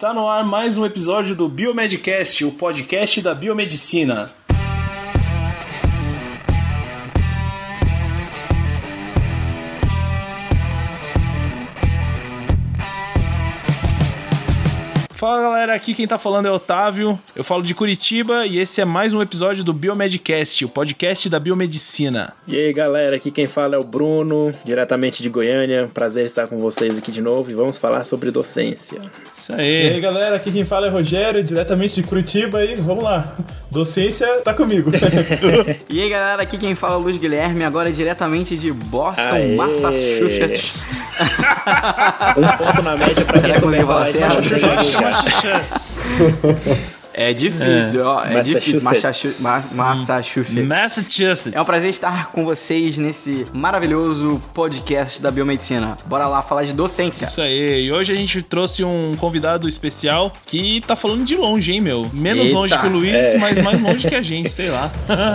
Está no ar mais um episódio do Biomedcast, o podcast da biomedicina. Fala galera, aqui quem tá falando é Otávio. Eu falo de Curitiba e esse é mais um episódio do Biomedcast, o podcast da biomedicina. E aí galera, aqui quem fala é o Bruno, diretamente de Goiânia. Prazer estar com vocês aqui de novo e vamos falar sobre docência. Isso aí. E aí galera, aqui quem fala é Rogério, diretamente de Curitiba e vamos lá. Docência tá comigo. e aí galera, aqui quem fala é o Luiz Guilherme, agora diretamente de Boston, Aê. Massachusetts. Um ponto na média pra Será quem souber falar certo? É. É difícil, ó. É difícil. Massachusetts. Massachu- Ma- Massachusetts. Massachusetts. É um prazer estar com vocês nesse maravilhoso podcast da biomedicina. Bora lá falar de docência. Isso aí, e hoje a gente trouxe um convidado especial que tá falando de longe, hein, meu? Menos Eita, longe que o Luiz, é. mas mais longe que a gente, sei lá.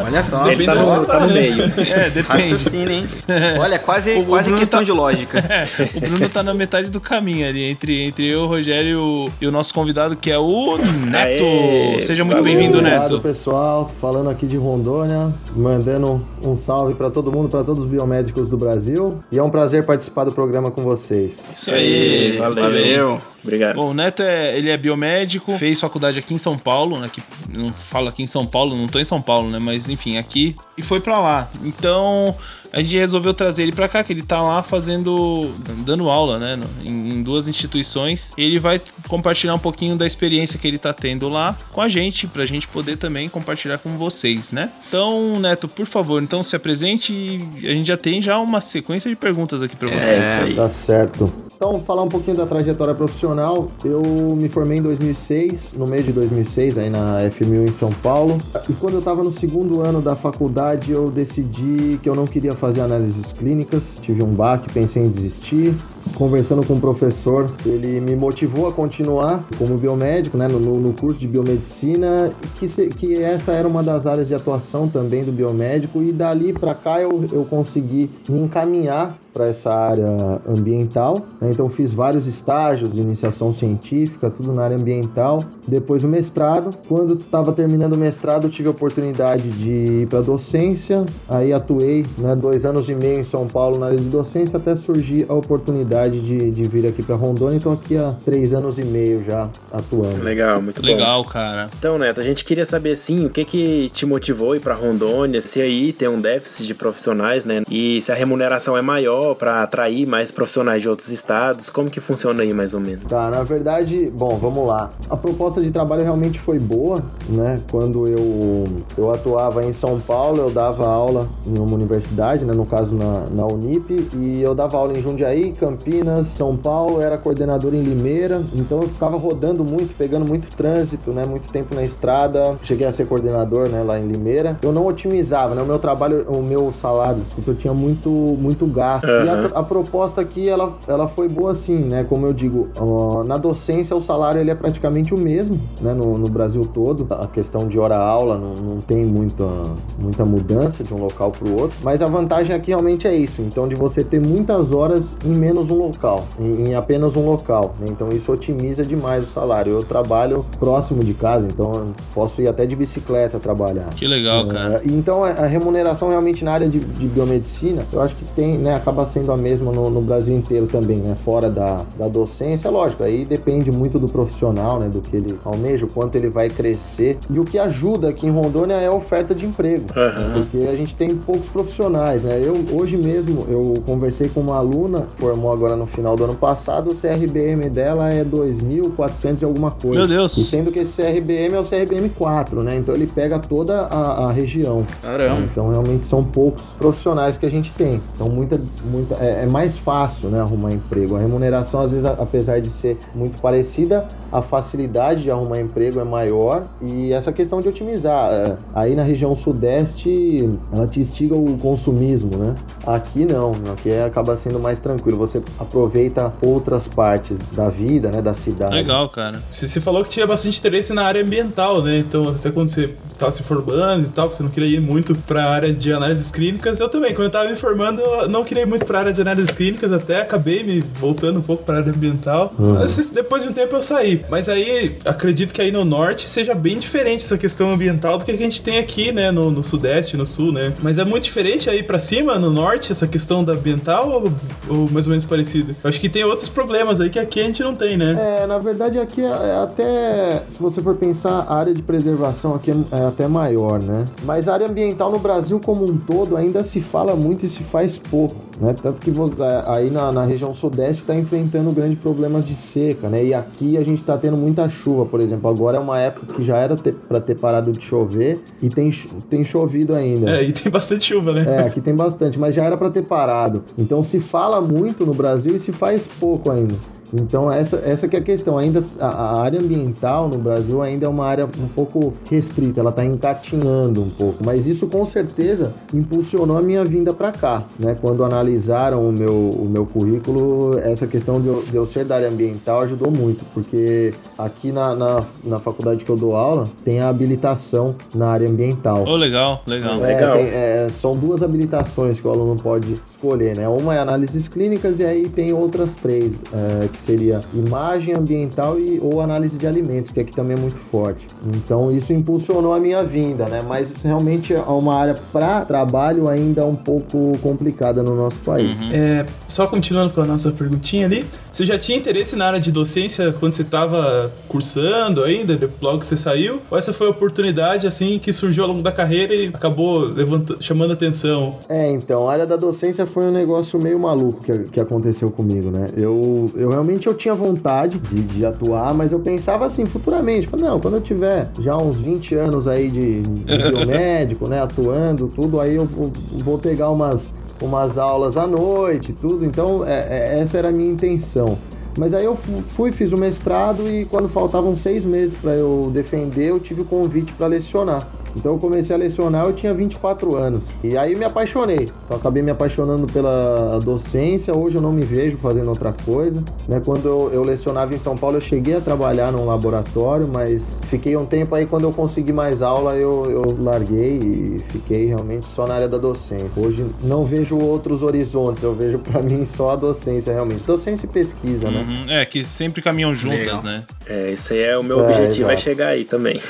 Olha só, Ele tá no, tá no meio. É, depende. raciocínio, hein? Olha, quase, O quase Bruno questão tá- de lógica. É, o Bruno tá na metade do caminho ali, entre, entre eu, o Rogério e o, e o nosso convidado, que é o Neto. Aê, Seja muito bem-vindo, Obrigado, Neto. pessoal. Falando aqui de Rondônia, mandando um salve para todo mundo, para todos os biomédicos do Brasil. E é um prazer participar do programa com vocês. Isso aí, valeu. valeu. Obrigado. Bom, o Neto é, ele é biomédico, fez faculdade aqui em São Paulo, né? Que não falo aqui em São Paulo, não tô em São Paulo, né? Mas enfim, aqui e foi pra lá. Então a gente resolveu trazer ele pra cá, que ele tá lá fazendo, dando aula, né? Em, em duas instituições. Ele vai compartilhar um pouquinho da experiência que ele tá tendo lá com a gente, pra gente poder também compartilhar com vocês, né? Então, Neto, por favor, então se apresente e a gente já tem já uma sequência de perguntas aqui pra você. É isso aí. Tá certo. Então, falar um pouquinho da trajetória profissional. Eu me formei em 2006, no mês de 2006, aí na FMU em São Paulo. E quando eu estava no segundo ano da faculdade, eu decidi que eu não queria fazer análises clínicas. Tive um baque, pensei em desistir. Conversando com o professor, ele me motivou a continuar como biomédico, né, no, no curso de biomedicina, que, se- que essa era uma das áreas de atuação também do biomédico. E dali para cá eu, eu consegui me encaminhar para essa área ambiental. né? Então fiz vários estágios de iniciação científica, tudo na área ambiental. Depois o mestrado. Quando estava terminando o mestrado, tive a oportunidade de ir para docência. Aí atuei né, dois anos e meio em São Paulo na área de docência até surgir a oportunidade de, de vir aqui para Rondônia. Então aqui há três anos e meio já atuando. Legal, muito bom. Legal, cara. Então, Neto, a gente queria saber, sim, o que que te motivou a ir pra Rondônia, se aí tem um déficit de profissionais, né? E se a remuneração é maior pra atrair mais profissionais de outros estados, como que funciona aí, mais ou menos? Tá, na verdade, bom, vamos lá. A proposta de trabalho realmente foi boa, né? Quando eu, eu atuava em São Paulo, eu dava aula em uma universidade, né? No caso na, na Unip, e eu dava aula em Jundiaí, Campinas, São Paulo, era coordenador em Limeira, então eu ficava rodando muito, pegando muito trânsito, né? Muito tempo na estrada. Cheguei a ser coordenador, né? Lá em Limeira. Eu não otimizava, né? O meu trabalho, o meu salário, porque eu tinha muito, muito gasto. E a, a proposta aqui, ela, ela foi boa assim, né? Como eu digo, ó, na docência o salário ele é praticamente o mesmo, né? No, no Brasil todo. A questão de hora-aula não, não tem muita, muita mudança de um local para o outro. Mas a vantagem aqui realmente é isso. Então, de você ter muitas horas em menos um local, em, em apenas um local. né? Então, isso otimiza demais o salário. Eu trabalho próximo de casa, então eu posso ir até de bicicleta trabalhar. Que legal, cara. É, então a a remuneração realmente na área de, de biomedicina, eu acho que tem, né, acaba sendo a mesma no, no Brasil inteiro também, né, fora da, da docência, lógico, aí depende muito do profissional, né, do que ele almeja, o quanto ele vai crescer. E o que ajuda aqui em Rondônia é a oferta de emprego, Aham. porque a gente tem poucos profissionais, né. Eu hoje mesmo eu conversei com uma aluna, formou agora no final do ano passado, o CRBM dela é 2.400 e alguma coisa. Meu Deus. E sendo que esse CRBM é o CRBM 4, né? Então ele pega toda a, a região. Caramba. Então realmente são poucos profissionais que a gente tem. Então muita, muita, é, é mais fácil, né, arrumar emprego. A remuneração às vezes, a- apesar de ser muito parecida, a facilidade de arrumar emprego é maior e essa questão de otimizar. é, aí na região sudeste, ela te instiga o consumismo, né? Aqui não, aqui acaba sendo mais tranquilo. Você aproveita outras partes da vida, né, da cidade. Legal, cara. Você, você falou que tinha bastante interesse na área ambiental, né? Então, até quando você estava se formando e tal, que você não queria ir muito para a área de análises clínicas, eu também, quando eu estava me formando, eu não queria ir muito para a área de análises clínicas, até acabei me voltando um pouco para a área ambiental. Uhum. Mas depois de um tempo eu saí. Mas aí, acredito que aí no norte seja bem diferente essa questão ambiental do que a gente tem aqui, né, no, no sudeste, no sul, né? Mas é muito diferente aí para cima, no norte, essa questão da ambiental ou, ou mais ou menos parecido? Eu acho que tem outros problemas aí que aqui a gente não tem, né? É, na verdade aqui é é até, se você for pensar, a área de preservação aqui é, é até maior, né? Mas a área ambiental no Brasil como um todo ainda se fala muito e se faz pouco, né? Tanto que é, aí na, na região sudeste está enfrentando grandes problemas de seca, né? E aqui a gente está tendo muita chuva, por exemplo. Agora é uma época que já era para ter parado de chover e tem, tem chovido ainda. É, e tem bastante chuva, né? É, aqui tem bastante, mas já era para ter parado. Então se fala muito no Brasil e se faz pouco ainda. Então essa, essa que é a questão. Ainda a, a área ambiental no Brasil ainda é uma área um pouco restrita, ela está engatinhando um pouco. Mas isso com certeza impulsionou a minha vinda para cá, né? Quando analisaram o meu, o meu currículo, essa questão de eu, de eu ser da área ambiental ajudou muito, porque aqui na, na, na faculdade que eu dou aula tem a habilitação na área ambiental. Ô, legal, legal. É. Legal. tem- é, são duas habilitações que o aluno pode escolher, né? Uma é análises clínicas e aí tem outras três, é, que seria imagem ambiental e ou análise de alimentos, que aqui também é muito forte. Então isso impulsionou a minha vinda, né? Mas isso realmente é uma área para trabalho ainda um pouco complicada no nosso país. É, só continuando com a nossa perguntinha ali, você já tinha interesse na área de docência quando você estava cursando ainda, logo que você saiu? Ou essa foi a oportunidade, assim, que surgiu ao longo da carreira e acabou levanta- chamando atenção? É, então, a área da docência foi um negócio meio maluco que, que aconteceu comigo, né? Eu, eu realmente eu tinha vontade de, de atuar, mas eu pensava assim, futuramente, falei, não, quando eu tiver já uns 20 anos aí de, de biomédico, né, atuando, tudo, aí eu vou, pegar umas, umas aulas à noite, tudo, então é, é- essa era a minha intenção. Mas aí eu fu- fui, fiz o mestrado e quando faltavam seis meses para eu defender, eu tive o convite para lecionar. Então eu comecei a lecionar, eu tinha 24 anos. E aí me apaixonei. Eu acabei me apaixonando pela docência. Hoje eu não me vejo fazendo outra coisa. Né? Quando eu, eu lecionava em São Paulo, eu cheguei a trabalhar num laboratório, mas fiquei um tempo aí, quando eu consegui mais aula, eu, eu larguei e fiquei realmente só na área da docência. Hoje não vejo outros horizontes, eu vejo para mim só a docência realmente. Docência e pesquisa, né? Uhum, É, que sempre caminham juntas, Legal. né? É, isso aí é o meu É, objetivo, é exato. chegar aí também.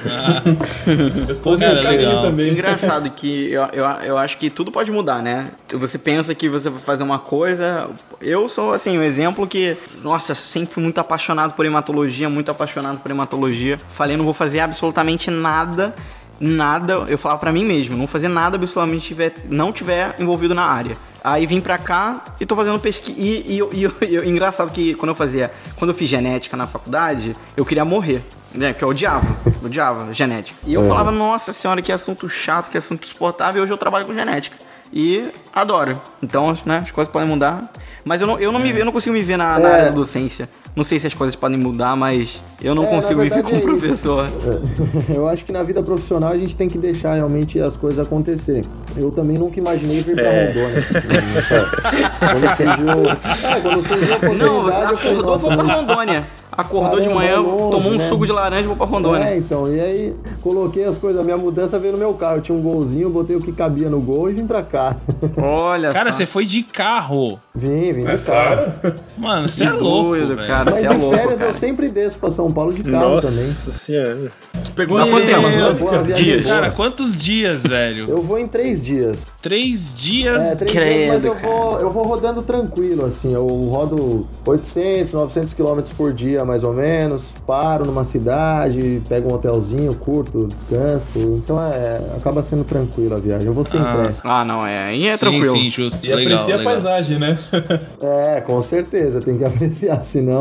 Eu tô Cara, nesse caminho legal. também. Engraçado que eu, eu, eu acho que tudo pode mudar, né? Você pensa que você vai fazer uma coisa. Eu sou, assim, um exemplo que, nossa, sempre fui muito apaixonado por hematologia, muito apaixonado por hematologia. Falei, não vou fazer absolutamente nada. Nada, eu falava pra mim mesmo, não fazer nada absolutamente tiver, não tiver envolvido na área. Aí vim pra cá e tô fazendo pesquisa. E, e, eu- e, e engraçado que quando eu fazia, quando eu fiz genética na faculdade, eu queria morrer. Né, porque eu odiava, eu odiava genética. E eu falava, nossa senhora, que assunto chato, que assunto insuportável. E hoje eu trabalho com genética. E adoro. Então, né, as coisas podem mudar. Mas eu não, eu não, me, eu não consigo me ver na, na É. área da docência. Não sei se as coisas podem mudar, mas eu não É, consigo me ver verdade como é professor. Eu acho que na vida profissional a gente tem que deixar realmente as coisas acontecer. Eu também nunca imaginei vir pra É. Rondônia. quando surgiu, é, quando surgiu a oportunidade, Não, eu falei, acordou, nossa, vou pra Rondônia. Acordou de Caramba, manhã, longe, tomou um né? suco de laranja e vou pra Rondônia. É, então, e aí coloquei as coisas, a minha mudança veio no meu carro. Eu tinha um golzinho, botei o que cabia no gol e vim pra cá. Olha Cara, só. você foi de carro. vim, vim É de carro. claro. Mano, você é louco, doido, velho. cara. Mas Você de é louco, férias cara. eu sempre desço pra São Paulo de carro Nossa também. senhora. Pegou Dá uma quanto tempo? Dias. Cara, quantos dias, velho? Eu vou em três dias. Três dias? É, três Credo, dias, mas eu cara. vou, eu vou rodando tranquilo, assim. Eu rodo 800, 900 quilômetros por dia, mais ou menos. Paro numa cidade, pego um hotelzinho, curto, descanso. Então é, acaba sendo tranquilo a viagem. Eu vou sem Ah. pressa. Ah, não, é. Aí é sim, tranquilo. sim, justo. E legal, aprecia a legal. paisagem, né? É, com certeza, tem que apreciar, senão.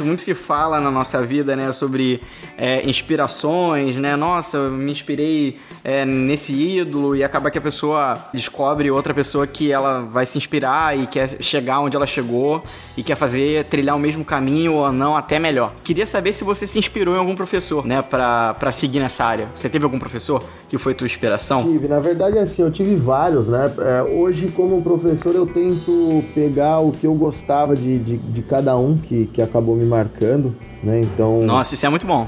Neto, muito se fala na nossa vida, né, sobre é, inspirações, né? Nossa, eu me inspirei é, nesse ídolo e acaba que a pessoa descobre outra pessoa que ela vai se inspirar e quer chegar onde ela chegou e quer fazer, trilhar o mesmo caminho ou não, até melhor. Queria saber se você se inspirou em algum professor, né, pra, pra seguir nessa área. Você teve algum professor que foi tua inspiração? Tive, na verdade, assim, eu tive vários, né? É, hoje, como professor, eu tento pegar o que eu gostava de, de, de cada um que, que acabou me marcando, né? Então. Nossa, isso é muito bom.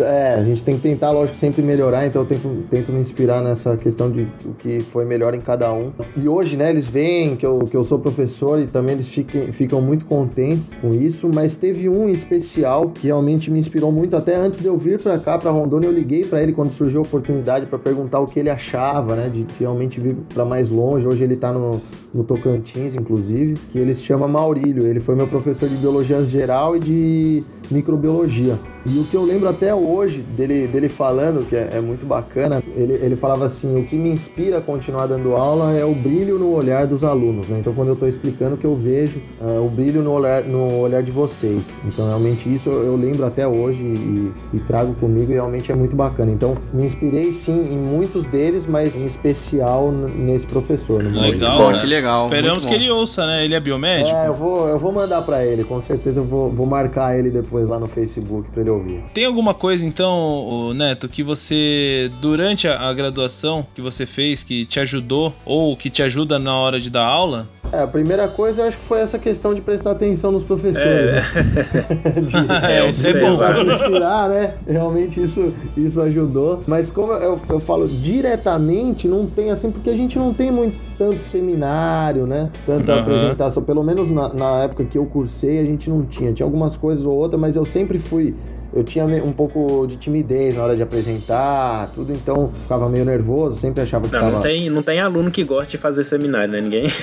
É, a gente tem que tentar, lógico, sempre melhorar, então eu tento, tento me inspirar nessa questão de o que foi melhor em cada um. E hoje, né, eles veem que eu, que eu sou professor e também eles fiquem, ficam muito contentes com isso, mas teve um especial que realmente me inspirou muito, até antes de eu vir para cá, para Rondônia, eu liguei para ele quando surgiu a oportunidade para perguntar o que ele achava, né, de realmente vir para mais longe. Hoje ele tá no, no Tocantins, inclusive, que ele se chama Maurílio. Ele foi meu professor de biologia geral e de microbiologia. E o que eu lembro até hoje dele, dele falando, que é, é, muito bacana, ele, ele falava assim: o que me inspira a continuar dando aula é o brilho no olhar dos alunos. Né? Então, quando eu estou explicando, o que eu vejo é o brilho no olhar, no olhar de vocês. Então, realmente, isso eu, eu lembro até hoje e, e, trago comigo e realmente é muito bacana. Então, me inspirei sim em muitos deles, mas em especial nesse professor. Legal, né? que legal. Esperamos que ele ouça, né? Ele é biomédico? É, eu vou, eu vou mandar para ele, com certeza eu vou, vou marcar ele depois lá no Facebook para ele ouvir. Tem alguma coisa então, Neto, que você durante a, a, graduação que você fez que te ajudou ou que te ajuda na hora de dar aula? É, a primeira coisa eu acho que foi essa questão de prestar atenção nos professores. É, de, é isso é bom. Inspirar, né? Realmente isso, isso ajudou. Mas como eu, eu falo diretamente, não tem assim, porque a gente não tem muito tanto seminário, né? Tanta uhum. apresentação. Pelo menos na, na época que eu cursei, a gente não tinha. Tinha algumas coisas ou outras, mas eu sempre fui eu tinha um pouco de timidez na hora de apresentar, tudo, então ficava meio nervoso, sempre achava que não, tava... não tem Não tem aluno que goste de fazer seminário, né? Ninguém...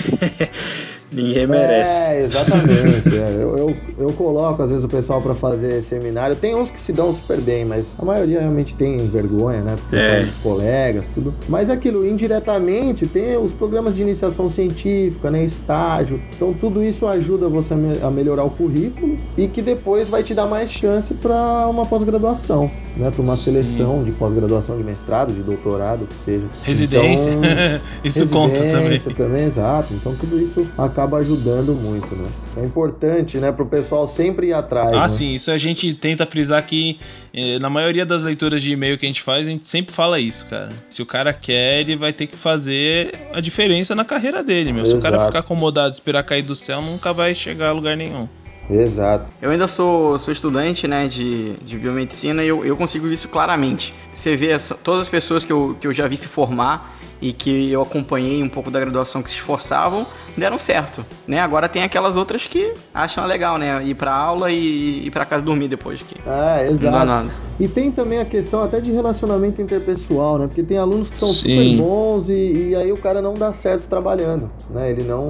Ninguém merece. É, exatamente. é. Eu, eu, eu, coloco, às vezes, o pessoal para fazer seminário. Tem uns que se dão super bem, mas a maioria realmente tem vergonha, né? Porque é. colegas, tudo. Mas aquilo, indiretamente, tem os programas de iniciação científica, né? Estágio. Então, tudo isso ajuda você a melhorar o currículo e que depois vai te dar mais chance para uma pós-graduação né, para uma seleção Sim. de pós-graduação, de mestrado, de doutorado, que seja. Residência, então, isso residência conta também. também. Exato. Então tudo isso acaba ajudando muito, né? É importante, né, para o pessoal sempre ir atrás. Ah, né? sim, isso a gente tenta frisar aqui. Eh, na maioria das leituras de e-mail que a gente faz, a gente sempre fala isso, cara. Se o cara quer, ele vai ter que fazer a diferença na carreira dele, meu. Se o cara ficar acomodado, esperar cair do céu, nunca vai chegar a lugar nenhum. Exato. Eu ainda sou, sou estudante né, de, de biomedicina e eu, eu consigo isso claramente. Você vê as, todas as pessoas que eu, que eu já vi se formar e que eu acompanhei um pouco da graduação que se esforçavam, deram certo, né? Agora tem aquelas outras que acham legal, né? Ir pra aula e ir pra casa dormir depois. Que é, exato. Não dá nada. E tem também a questão até de relacionamento interpessoal, né? Porque tem alunos que são Sim. super bons e, e, aí o cara não dá certo trabalhando, né? Ele não...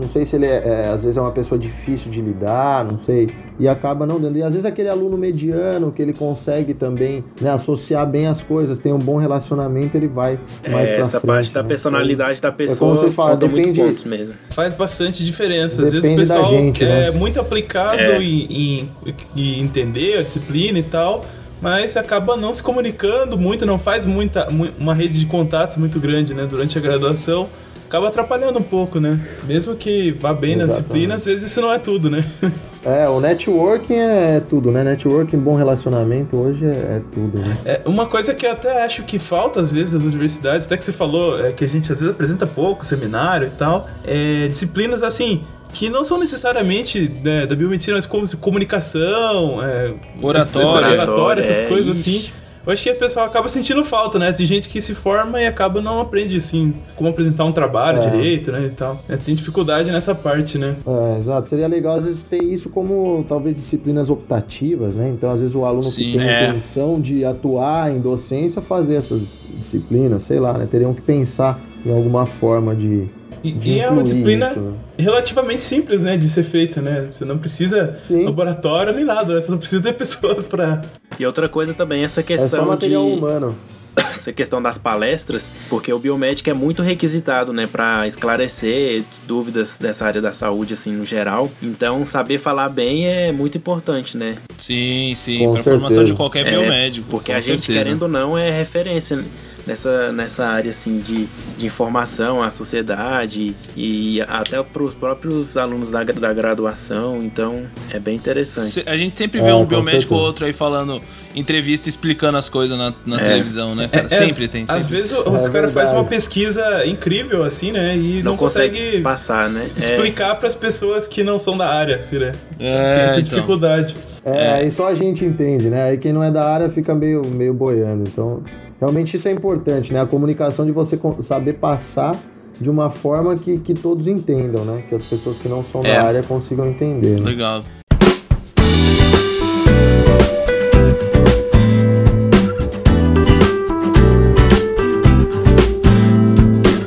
Não sei se ele é, é, Às vezes é uma pessoa difícil de lidar, não sei. E acaba não dando. E às vezes aquele aluno mediano que ele consegue também né, associar bem as coisas, tem um bom relacionamento, ele vai mais é, pra Essa frente, parte da né? personalidade da pessoa é fala, conta depende, muito pontos mesmo. Faz bastante diferença. Às vezes o pessoal gente, né? é muito aplicado é. Em, em, em entender a disciplina e tal mas acaba não se comunicando muito, não faz muita uma rede de contatos muito grande, né, durante a graduação. Acaba atrapalhando um pouco, né? Mesmo que vá bem Exatamente. na disciplina, às vezes isso não é tudo, né? É, o networking é tudo, né? Networking, bom relacionamento hoje é, é tudo, né? É, uma coisa que eu até acho que falta às vezes nas universidades, até que você falou, é que a gente às vezes apresenta pouco, seminário e tal, é disciplinas assim, que não são necessariamente né, da biomedicina, mas como comunicação, é, oratória, oratória essas é, coisas assim. Eu acho que o pessoal acaba sentindo falta, né? Tem gente que se forma e acaba não aprende, assim, como apresentar um trabalho é. direito, né? E tal. É, tem dificuldade nessa parte, né? É, exato. Seria legal, às vezes, ter isso como, talvez, disciplinas optativas, né? Então, às vezes, o aluno Sim, que tem é. a intenção de atuar em docência fazer essas disciplinas, sei lá, né? Teriam que pensar em alguma forma de e, e é uma disciplina isso. Né? relativamente simples, né, de ser feita, né? Você não precisa Sim. laboratório nem nada, né? você não precisa ter pessoas para. E outra coisa também, essa questão é só material de humano. essa questão das palestras, porque o biomédico é muito requisitado, né, para esclarecer dúvidas dessa área da saúde, assim, no geral. Então, saber falar bem é muito importante, né? Sim, sim, pra formação de qualquer É, biomédico. Porque com a gente, certeza. querendo ou não, é referência nessa, nessa área assim de, de informação à sociedade e até para os próprios alunos da, da graduação. Então é bem interessante. A gente sempre É, vê um com biomédico ou outro aí falando entrevista explicando as coisas na, na televisão, né, cara? É, sempre às- tem, Às sempre. vezes o, o É cara faz uma pesquisa incrível, assim, né? E não, não, consegue, passar, né? É, explicar pras pessoas que não são da área, assim, né? Tem É, essa então. dificuldade. É, aí só a gente entende, né? Aí quem não é da área fica meio, meio boiando. Então, realmente isso é importante, né? A comunicação de você saber passar de uma forma que, que todos entendam, né? Que as pessoas que não são É. da área consigam entender. Né? Legal.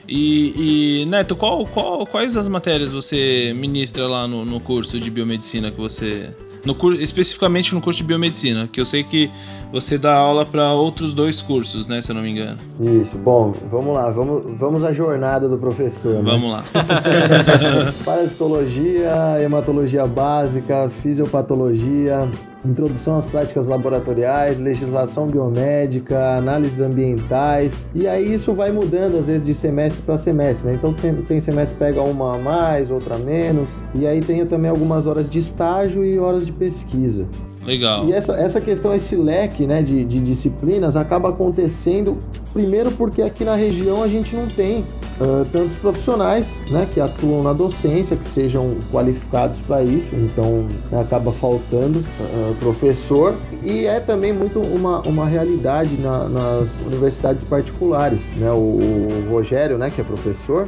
E, e, Neto, qual, qual- quais as matérias você ministra lá no, no curso de biomedicina que você. No, cur- especificamente no curso de biomedicina, que eu sei que você dá aula para outros dois cursos, né? Se eu não me engano. Isso, bom, vamos lá, vamos, vamos à jornada do professor. né? Vamos lá. Parasitologia, hematologia básica, fisiopatologia, introdução às práticas laboratoriais, legislação biomédica, análises ambientais. E aí isso vai mudando às vezes de semestre para semestre, né? Então tem, tem semestre pega uma a mais, outra a menos. E aí tem também algumas horas de estágio e horas de pesquisa. Legal. E essa, essa questão, esse leque né, de, de disciplinas acaba acontecendo primeiro porque aqui na região a gente não tem ah, tantos profissionais né, que atuam na docência, que sejam qualificados para isso, então né, acaba faltando ah, professor. E é também muito uma, uma realidade na- nas universidades particulares. Né? O, o Rogério, né, que é professor,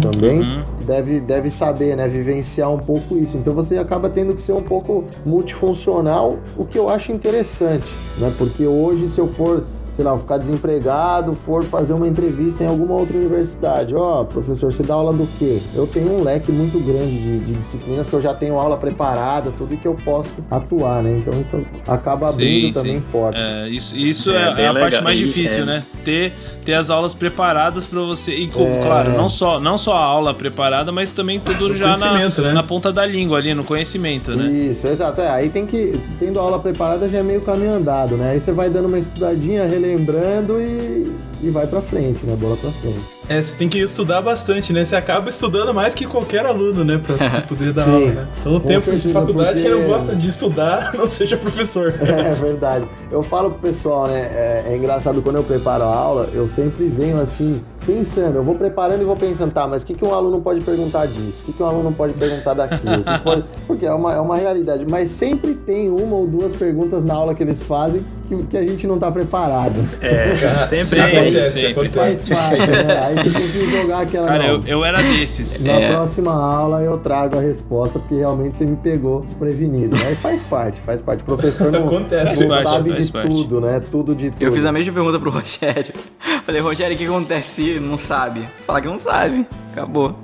também Uhum. deve, deve saber, né, vivenciar um pouco isso. Então você acaba tendo que ser um pouco multifuncional, o que eu acho interessante, né? Porque hoje se eu for, sei lá, ficar desempregado, for fazer uma entrevista em alguma outra universidade, ó, professor, você dá aula do quê? Eu tenho um leque muito grande de, de disciplinas que eu já tenho aula preparada, tudo que eu posso atuar, né? Então isso acaba abrindo Sim, também sim. portas. É, isso isso É, é, é a parte legal. mais E- difícil, é. né? Ter, ter as aulas preparadas pra você. E, É. claro, não só, não só a aula preparada, mas também tudo já na, né? na ponta da língua ali, no conhecimento, né? Isso, exato. É, aí tem que, tendo a aula preparada já é meio caminho andado, né? Aí você vai dando uma estudadinha, relembrando e, e vai pra frente, né? Bola pra frente. É, você tem que estudar bastante, né? Você acaba estudando mais que qualquer aluno, né? Pra você poder dar Sim, aula, né? Então o com tempo de certeza, faculdade, quem não porque- gosta de estudar, não seja professor. É verdade. Eu falo pro pessoal, né? É, é engraçado quando eu preparo a aula, eu sempre venho assim, pensando, eu vou preparando e vou pensando, tá, mas o que, que um aluno pode perguntar disso? O que, que um aluno pode perguntar daquilo? Pode- Porque é uma, é uma realidade. Mas sempre tem uma ou duas perguntas na aula que eles fazem que, que a gente não tá preparado. É, sempre Sim, é acontece, isso. sempre. Faz acontece. parte, né? Aí você tem que jogar aquela. Cara, eu, eu era desses. Na É. próxima aula eu trago a resposta, porque realmente você me pegou desprevenido. Aí faz parte, faz parte. O professor não, Acontece. não sabe faz de parte. tudo, né? Tudo de tudo. Eu fiz a mesma pergunta pro Rogério. Falei, Rogério, o que acontece se não sabe? Fala que não sabe. Acabou.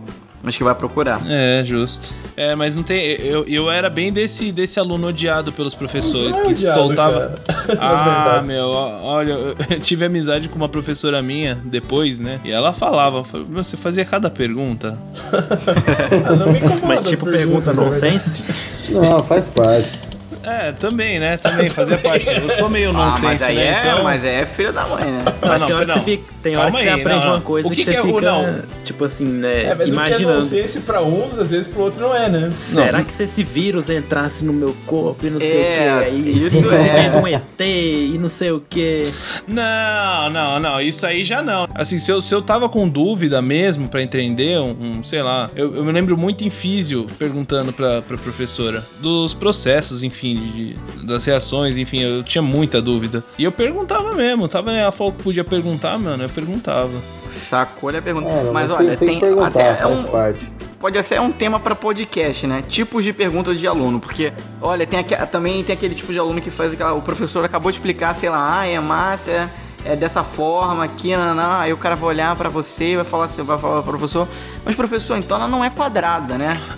Mas que vai procurar. É, justo. É, mas não tem. Eu, eu era bem desse, desse aluno odiado pelos professores, Não é que odiado, soltava. cara. Na Ah, verdade. meu, olha, eu tive amizade com uma professora minha depois, né? E ela falava, você fazia cada pergunta. Ah, não me incomoda Mas tipo pergunta verdade. nonsense. Não, faz parte. É, também, né? Também fazia parte. Eu sou meio Ah, nonsense, mas aí né? é, Então- mas aí é filho da mãe, né? Mas não, tem hora que não. você, fica, tem hora que você aí, aprende não, uma coisa O que que, você que é o- fica, não? tipo assim, né, É, mas o que é imaginando. nonsense pra uns, às vezes pro outro não é, né? Será que se esse vírus entrasse no meu corpo e não sei É, o que? Aí isso você é. um ET e não sei o que. Não, não, não, isso aí já não. Assim, se eu, se eu tava com dúvida mesmo pra entender, um, um, sei lá, eu, eu me lembro muito em físio perguntando pra, pra professora dos processos, enfim, de- das reações, enfim, eu tinha muita dúvida. E eu perguntava mesmo, tava, né, ela falou que podia perguntar, mano, eu perguntava. Sacou a pergunta. É, mas olha, tem, tem, até é um, parte. pode ser um tema pra podcast, né? Tipos de perguntas de aluno, porque olha, tem também tem aquele tipo de aluno que faz aquela, o professor acabou de explicar, sei lá, ah, hemácia é dessa forma aqui, aí o cara vai olhar pra você e vai falar assim, vai falar pro professor, mas professor, então ela não é quadrada, né?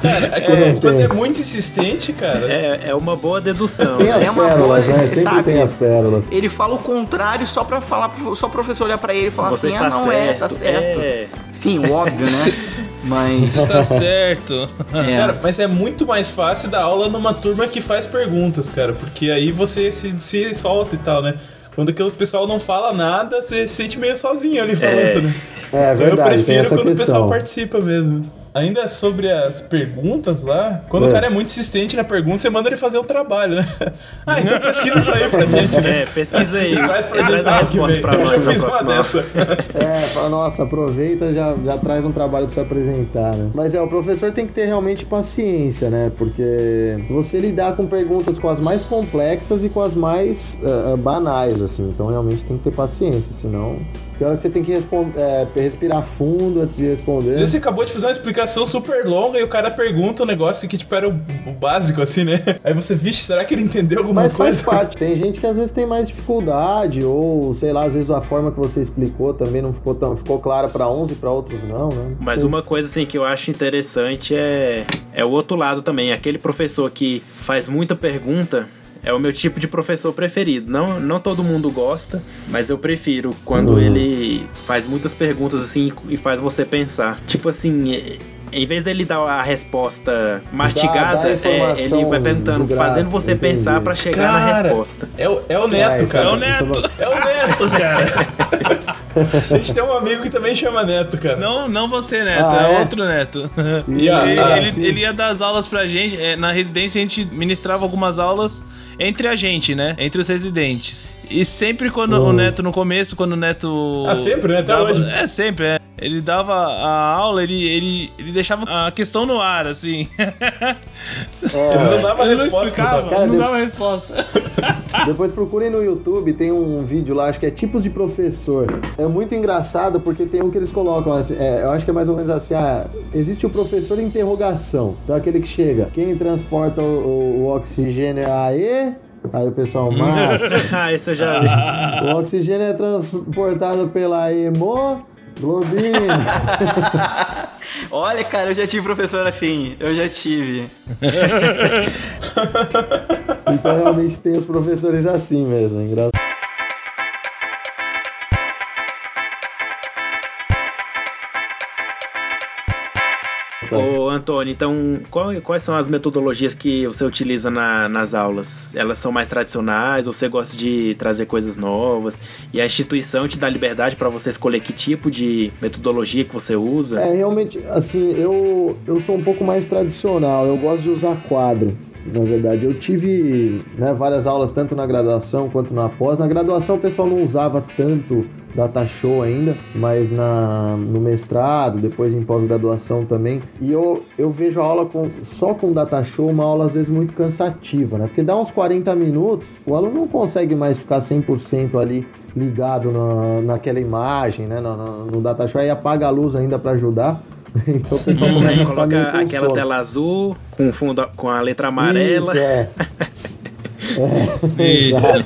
Cara, é quando, quando é muito insistente, cara. É, é uma boa dedução. Tem as É uma pérolas, boa, né? sabe. tem as pérolas. Ele fala o contrário só pra falar, só o professor olhar pra ele e falar Você assim, está ah, não certo. é, tá certo. É. Sim, óbvio, né? Mas. Tá certo. É. Cara, mas é muito mais fácil dar aula numa turma que faz perguntas, cara, porque aí você se, se solta e tal, né? Quando aquele pessoal não fala nada, você se sente meio sozinho ali falando, né? É Então verdade, eu tem prefiro essa quando o pessoal questão. participa mesmo. Ainda sobre as perguntas lá, quando É. o cara é muito insistente na pergunta, você manda ele fazer o trabalho, né? Ah, então pesquisa isso aí pra gente, né? É, pesquisa aí. Traz pra gente Traz a resposta pra Eu nós já na fiz uma dessa. É, fala, nossa, aproveita e já, já traz um trabalho pra você apresentar, né? Mas é, o professor tem que ter realmente paciência, né? Porque você lidar com perguntas com as mais complexas e com as mais ah, banais, assim. Então realmente tem que ter paciência, senão. Pior é que você tem que é, respirar fundo antes de responder. Às vezes você acabou de fazer uma explicação super longa e o cara pergunta um negócio que, tipo, era o, o básico, assim, né? Aí você, vixe, será que ele entendeu alguma Mas faz coisa? parte. Tem gente que às vezes tem mais dificuldade, ou sei lá, às vezes a forma que você explicou também não ficou tão ficou clara pra uns e pra outros não, né? Mas uma coisa assim que eu acho interessante é, é o outro lado também. Aquele professor que faz muita pergunta é o meu tipo de professor preferido. Não, não todo mundo gosta, mas eu prefiro quando Uhum. ele faz muitas perguntas assim e faz você pensar. Tipo assim. é- Em vez dele dar a resposta mastigada, dá é, informação ele vai perguntando, fazendo você entendi. pensar pra chegar na Cara, resposta. É o, é o Neto, É, cara. É o Neto. É o Neto, cara. A gente tem um amigo que também chama Neto, cara. Não, não você, Neto, Ah, é, é? outro Neto. A- ele, a- ele, ele ia dar as aulas pra gente. é, na residência a gente ministrava algumas aulas entre a gente, né? Entre os residentes. E sempre quando Hum. o Neto, no começo, quando o Neto. Ah, sempre, né? Até dava- hoje. É, sempre, é. Ele dava a aula, ele, ele, ele deixava a questão no ar, assim. Ele não dava Ele não resposta. tá? Cara, não dava resposta. Depois procurem no YouTube, tem um vídeo lá, acho que é tipos de professor. É muito engraçado porque tem um que eles colocam, assim, é, eu acho que é mais ou menos assim, ah, existe o professor interrogação, então é aquele que chega, quem transporta o, o- o oxigênio é a E, aí o pessoal, macho, ah, esse eu já vi. o oxigênio é transportado pela hemoglobina. Olha, cara, eu já tive professor assim. Eu já tive. Então realmente tem os professores assim mesmo, é engraçado. Ô, Antônio, então qual- quais são as metodologias que você utiliza na- nas aulas? Elas são mais tradicionais? ou Você gosta de trazer coisas novas? E a instituição te dá liberdade para você escolher que tipo de metodologia que você usa? É, realmente, assim, eu, eu sou um pouco mais tradicional, eu gosto de usar quadro. Na verdade, eu tive né, várias aulas tanto na graduação quanto na pós. Na graduação o pessoal não usava tanto data show ainda, mas na, no mestrado, depois em pós-graduação também. E eu, eu vejo a aula com, só com data show uma aula às vezes muito cansativa, né? Porque dá uns 40 minutos, o aluno não consegue mais ficar 100% ali ligado na, naquela imagem, né? No, no, no data show, aí apaga a luz ainda para ajudar. Então o pessoal começa coloca aquela sono. tela azul com fundo com a letra amarela. Isso, é. É.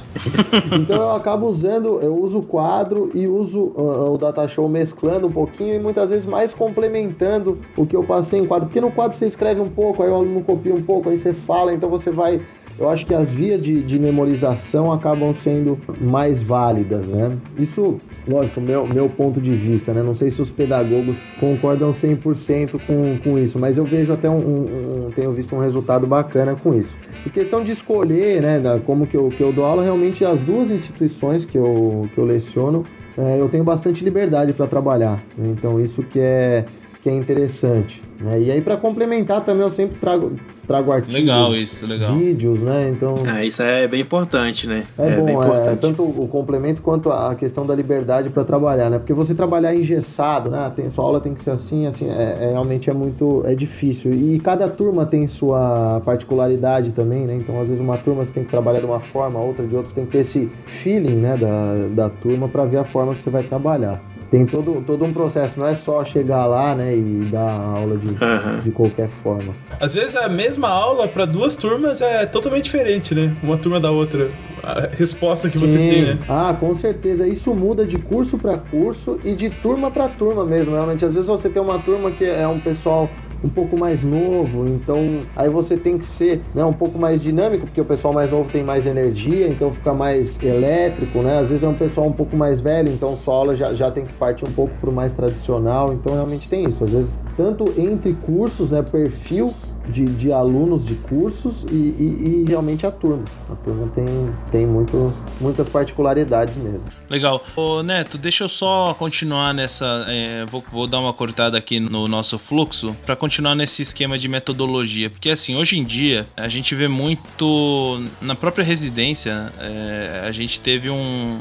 Então eu acabo usando, eu uso o quadro e uso ah, o data show mesclando um pouquinho e muitas vezes mais complementando o que eu passei em quadro. Porque no quadro você escreve um pouco, aí o aluno copia um pouco, aí você fala, então você vai. Eu acho que as vias de, de memorização acabam sendo mais válidas, né? Isso, lógico, meu, meu ponto de vista, né? Não sei se os pedagogos concordam 100% com, com isso, mas eu vejo até um, um- um- tenho visto um resultado bacana com isso. E questão de escolher, né, como que eu, que eu dou aula, realmente as duas instituições que eu, que eu leciono, é, eu tenho bastante liberdade para trabalhar. Então isso que é, que é interessante. Né? E aí para complementar também eu sempre trago, trago artigos, Legal isso, legal. vídeos, né? Então Ah, isso é bem importante, né? é, bem bom, é, importante. tanto o complemento quanto a questão da liberdade para trabalhar, né? Porque você trabalhar engessado, né? Tem, sua aula tem que ser assim, assim, é, é- realmente é muito é difícil. E cada turma tem sua particularidade também, né? Então, às vezes, uma turma você tem que trabalhar de uma forma, outra de outra, você tem que ter esse feeling, né, da, da turma para ver a forma que você vai trabalhar. Tem todo, todo um processo, não é só chegar lá, né, e dar aula de, Aham. de qualquer forma. Às vezes a mesma aula para duas turmas é totalmente diferente, né? Uma turma da outra. a resposta que você Sim. tem, né? Ah, com certeza. Isso muda de curso para curso e de turma para turma mesmo. Realmente, às vezes você tem uma turma que é um pessoal um pouco mais novo, então aí você tem que ser né, um pouco mais dinâmico, porque o pessoal mais novo tem mais energia, então fica mais elétrico, né? Às vezes é um pessoal um pouco mais velho, então sua aula já, já tem que partir um pouco para o mais tradicional, então realmente tem isso. Às vezes, tanto entre cursos, né, perfil de, de alunos de cursos e, e- e realmente a turma. A turma tem, tem muito, muitas particularidades mesmo. Legal. Ô Neto, deixa eu só continuar nessa. é, vou, vou dar uma cortada aqui no nosso fluxo para continuar nesse esquema de metodologia. Porque assim, hoje em dia, a gente vê muito. Na própria residência, é, a gente teve um.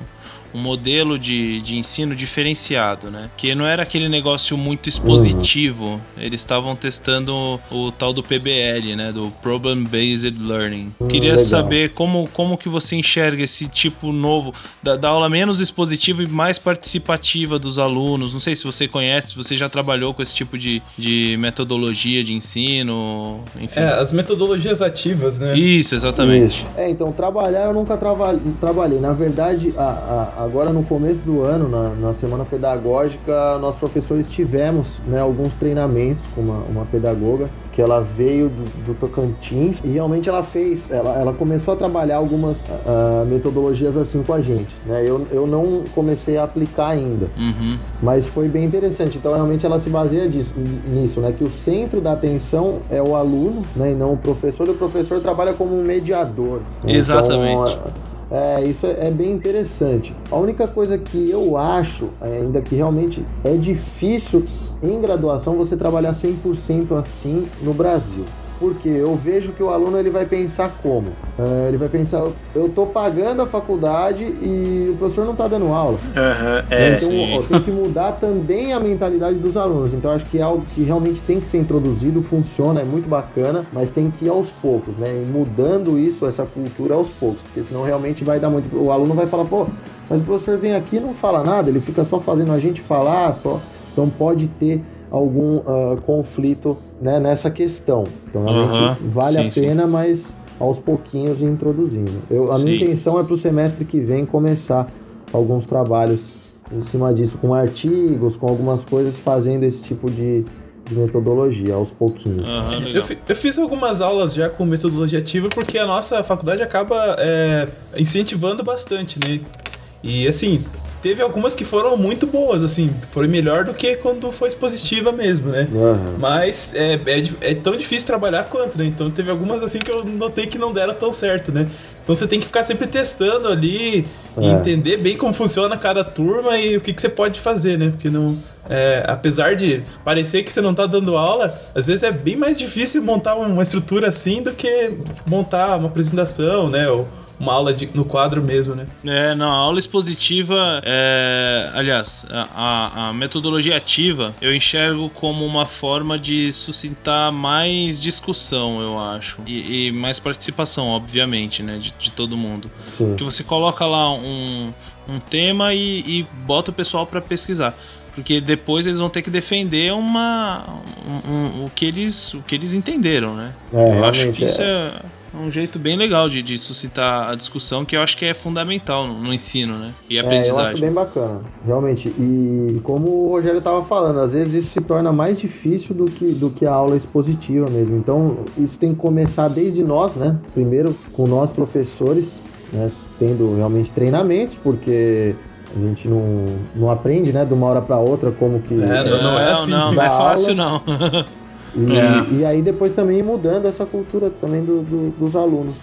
Um modelo de, de ensino diferenciado, né? Que não era aquele negócio muito expositivo. Eles estavam testando o, o tal do PBL, né? Do Problem Based Learning. Hum, Queria legal. saber como, como que você enxerga esse tipo novo da, da aula menos expositiva e mais participativa dos alunos. Não sei se você conhece, se você já trabalhou com esse tipo de, de metodologia de ensino, enfim. É, as metodologias ativas, né? Isso, exatamente. Isso. É, então, trabalhar eu nunca trava- trabalhei. Na verdade, a- a- agora no começo do ano, na, na semana pedagógica, nós professores tivemos né, alguns treinamentos com uma, uma pedagoga que ela veio do, do Tocantins e realmente ela fez, ela, ela começou a trabalhar algumas ah, metodologias assim com a gente. Né? Eu, eu não comecei a aplicar ainda. Uhum. Mas foi bem interessante. Então, realmente, ela se baseia disso, nisso, né? Que o centro da atenção é o aluno, né? E não o professor. E o professor trabalha como um mediador. né? Exatamente. Então, é, isso é, bem interessante. A única coisa que eu acho, é, ainda que realmente é difícil em graduação você trabalhar 100% assim no Brasil. Porque eu vejo que o aluno ele vai pensar como? É, ele vai pensar, eu tô pagando a faculdade e o professor não tá dando aula. Aham, é. Então, ó, tem que mudar também a mentalidade dos alunos. Então, acho que é algo que realmente tem que ser introduzido, funciona, é muito bacana, mas tem que ir aos poucos, né? E mudando isso, essa cultura aos poucos, porque senão realmente vai dar muito. O aluno vai falar, pô, mas o professor vem aqui e não fala nada, ele fica só fazendo a gente falar, só. Então, pode ter algum ah, conflito né, nessa questão. Então, Aham, vale sim, a sim. pena, mas aos pouquinhos introduzindo. Eu, a minha Sim. intenção é para o semestre que vem começar alguns trabalhos em cima disso, com artigos, com algumas coisas, fazendo esse tipo de, de metodologia aos pouquinhos. Aham, Eu, eu fiz algumas aulas já com metodologia ativa porque a nossa faculdade acaba é, incentivando bastante, né? E assim, teve algumas que foram muito boas, assim, foi melhor do que quando foi expositiva mesmo, né? Aham. Mas é, é, é tão difícil trabalhar quanto, né? Então teve algumas assim que eu notei que não deram tão certo, né? Então você tem que ficar sempre testando ali e É. entender bem como funciona cada turma e o que, que você pode fazer, né? Porque não. é, apesar de parecer que você não tá dando aula, às vezes é bem mais difícil montar uma estrutura assim do que montar uma apresentação, né? Ou uma aula de- no quadro mesmo, né? É, não, a aula expositiva, é, aliás, a, a- metodologia ativa eu enxergo como uma forma de suscitar mais discussão, eu acho, e, e mais participação, obviamente, né, de, de todo mundo. Sim. Que você coloca lá um, um tema e, e bota o pessoal para pesquisar. Porque depois eles vão ter que defender uma, um- um- o, que eles, o que eles entenderam, né? É, eu acho que isso é. é um jeito bem legal de, de suscitar a discussão, que eu acho que é fundamental no, no ensino, né? E É, eu acho aprendizagem. bem bacana, realmente. E como o Rogério estava falando, às vezes isso se torna mais difícil do que, do que a aula expositiva mesmo. Então, isso tem que começar desde nós, né? Primeiro com nós professores, né? Tendo realmente treinamentos, porque a gente não, não aprende, né? De uma hora para outra como que É, não, não é assim. não, não é aula. fácil não. E, É. e aí depois também mudando essa cultura também do- do- dos alunos.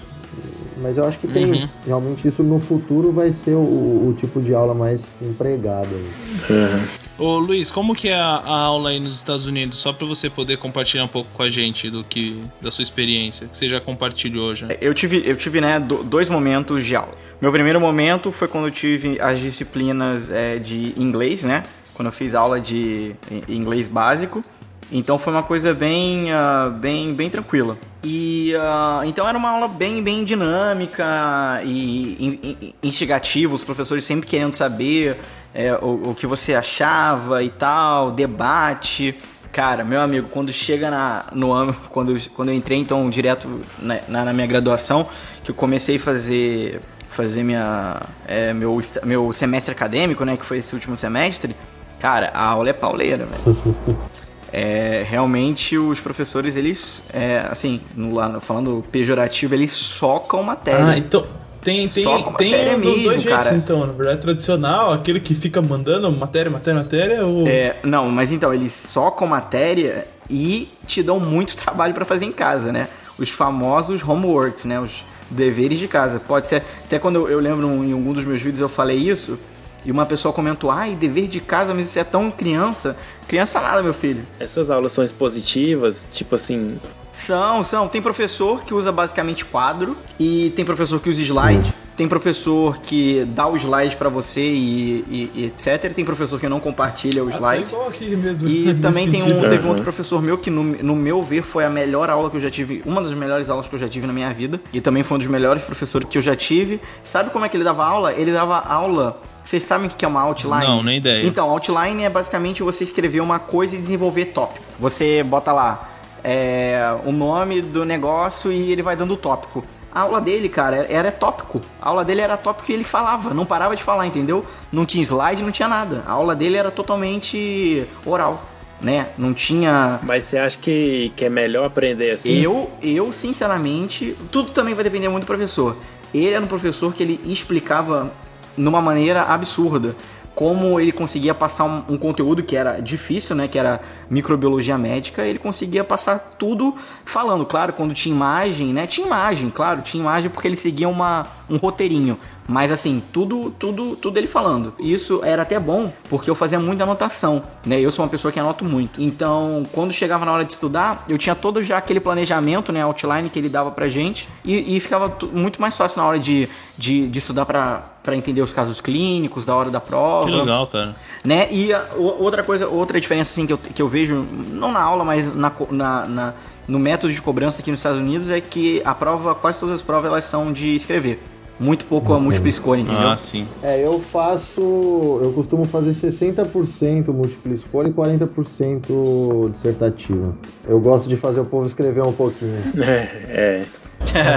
Mas eu acho que tem, Uhum. realmente isso no futuro vai ser o, o tipo de aula mais empregado. aí. Ô Luiz, como que é a, a aula aí nos Estados Unidos? Só pra você poder compartilhar um pouco com a gente do que da sua experiência, que você já compartilhou já. Eu tive, eu tive né, do- dois momentos de aula. Meu primeiro momento foi quando eu tive as disciplinas é, de inglês, né? Quando eu fiz aula de inglês básico. Então foi uma coisa bem, ah, bem, bem tranquila. E ah, então era uma aula bem, bem dinâmica e in- in- instigativa, os professores sempre querendo saber é, o, o que você achava e tal, debate. Cara, meu amigo, quando chega na, no ano, quando, quando eu entrei então direto na, na, na minha graduação, que eu comecei a fazer fazer minha, é, meu, meu semestre acadêmico, né? Que foi esse último semestre. Cara, a aula é pauleira, velho. É, realmente os professores, eles, é, assim, no, lá, falando pejorativo, eles socam matéria. Ah, então, tem, tem, tem um dos dois jeitos, cara. então. Na verdade, tradicional, aquele que fica mandando matéria, matéria, matéria, ou... É, não, mas então, eles socam matéria e te dão muito trabalho para fazer em casa, né? Os famosos homeworks, né? Os deveres de casa. Pode ser, até quando eu, eu lembro em algum dos meus vídeos eu falei isso, e uma pessoa comentou, ai, dever de casa, mas isso é tão criança. Criança nada, meu filho. Essas aulas são expositivas, tipo assim, são, são. Tem professor que usa basicamente quadro e tem professor que usa slide. Hum. Tem professor que dá o slide para você e, e, e, etc. Tem professor que não compartilha o slide. aqui mesmo, e também tem um, teve um outro professor meu que, no, no meu ver, foi a melhor aula que eu já tive. Uma das melhores aulas que eu já tive na minha vida. E também foi um dos melhores professores que eu já tive. Sabe como é que ele dava aula? Ele dava aula vocês sabem o que é uma outline? Não, nem ideia. Então, outline é basicamente você escrever uma coisa e desenvolver tópico. Você bota lá é, o nome do negócio e ele vai dando o tópico. A aula dele, cara, era tópico. A aula dele era tópico e ele falava, não parava de falar, entendeu? Não tinha slide, não tinha nada. A aula dele era totalmente oral, né? Não tinha. Mas você acha que, que é melhor aprender assim? Eu, eu, sinceramente, tudo também vai depender muito do professor. Ele era um professor que ele explicava numa maneira absurda como ele conseguia passar um, um, conteúdo que era difícil, né, que era microbiologia médica, ele conseguia passar tudo falando. Claro, quando tinha imagem, né, tinha imagem, claro, tinha imagem porque ele seguia uma, um roteirinho. Mas assim, tudo, tudo, tudo ele falando. Isso era até bom, porque eu fazia muita anotação, né? Eu sou uma pessoa que anoto muito. Então, quando chegava na hora de estudar, eu tinha todo já aquele planejamento, né, outline que ele dava pra gente, e, e ficava muito mais fácil na hora de, de, de estudar pra, para entender os casos clínicos da hora da prova. Que legal, cara. Né? E a, outra coisa, outra diferença assim que eu, que eu vejo, não na aula, mas na, na, na, no método de cobrança aqui nos Estados Unidos é que a prova, quase todas as provas elas são de escrever. Muito pouco a múltipla escolha, entendeu? Ah, sim. É, eu faço. Eu costumo fazer 60% múltipla escolha e 40% dissertativa. Eu gosto de fazer o povo escrever um pouquinho. É, é.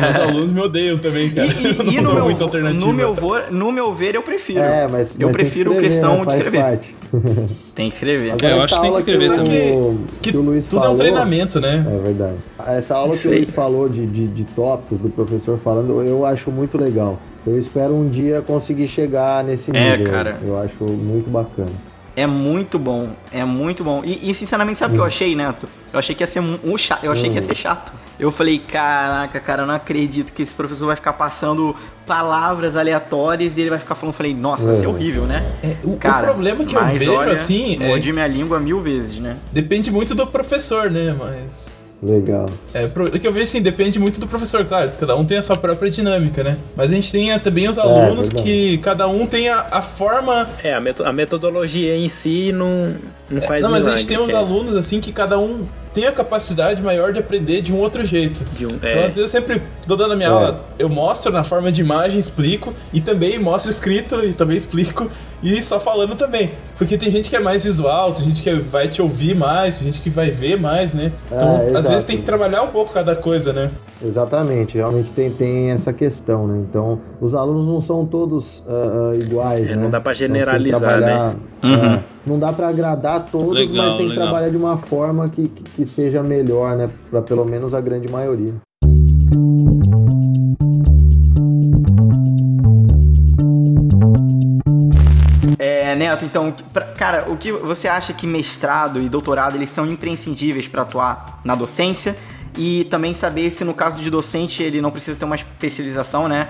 Meus alunos me odeiam também, cara. E, e, e no, meu, no, meu vor, no meu ver, eu prefiro. É, mas, eu mas prefiro escrever, questão né? de escrever. Parte. tem que escrever. Agora, é, eu acho que tem que escrever também. Que, que, o Luiz tudo falou, é um treinamento, né? É verdade. Essa aula que o Luiz falou de, de, de tópicos, do professor falando, eu acho muito legal. Eu espero um dia conseguir chegar nesse é, nível. É, cara. Eu acho muito bacana. É muito bom, é muito bom. E, e sinceramente, sabe o hum. que eu achei, Neto? Eu achei que ia ser um, um chato. Eu achei hum. que ia ser chato. Eu falei, caraca, cara, eu não acredito que esse professor vai ficar passando palavras aleatórias e ele vai ficar falando. Eu falei, nossa, vai ser hum. horrível, né? É, o, cara, o problema que eu vejo, olha, assim. Morde é... minha língua mil vezes, né? Depende muito do professor, né? Mas. Legal. É, o que eu vejo assim, depende muito do professor, claro, cada um tem a sua própria dinâmica, né? Mas a gente tem também os é, alunos é, que cada um tem a, a forma. É, a, a, metodologia em si não, não é, faz Não, mas milagre, a gente tem uns é. alunos assim que cada um tem a capacidade maior de aprender de um outro jeito. Um, então, é. às vezes, eu sempre tô dando a minha é. aula, eu mostro na forma de imagem, explico, e também mostro escrito e também explico, e só falando também. Porque tem gente que é mais visual, tem gente que vai te ouvir mais, tem gente que vai ver mais, né? Então, é, às vezes tem que trabalhar um pouco cada coisa, né? Exatamente, realmente tem, tem essa questão, né? Então, os alunos não são todos uh, uh, iguais, é, né? Não dá para generalizar, né? Uhum. Uh, não dá para agradar todos, legal, mas tem que trabalhar de uma forma que, que, que seja melhor, né? Para pelo menos a grande maioria. Neto, então, pra, cara, o que você acha que mestrado e doutorado eles são imprescindíveis para atuar na docência? e também saber se no caso de docente ele não precisa ter uma especialização, né,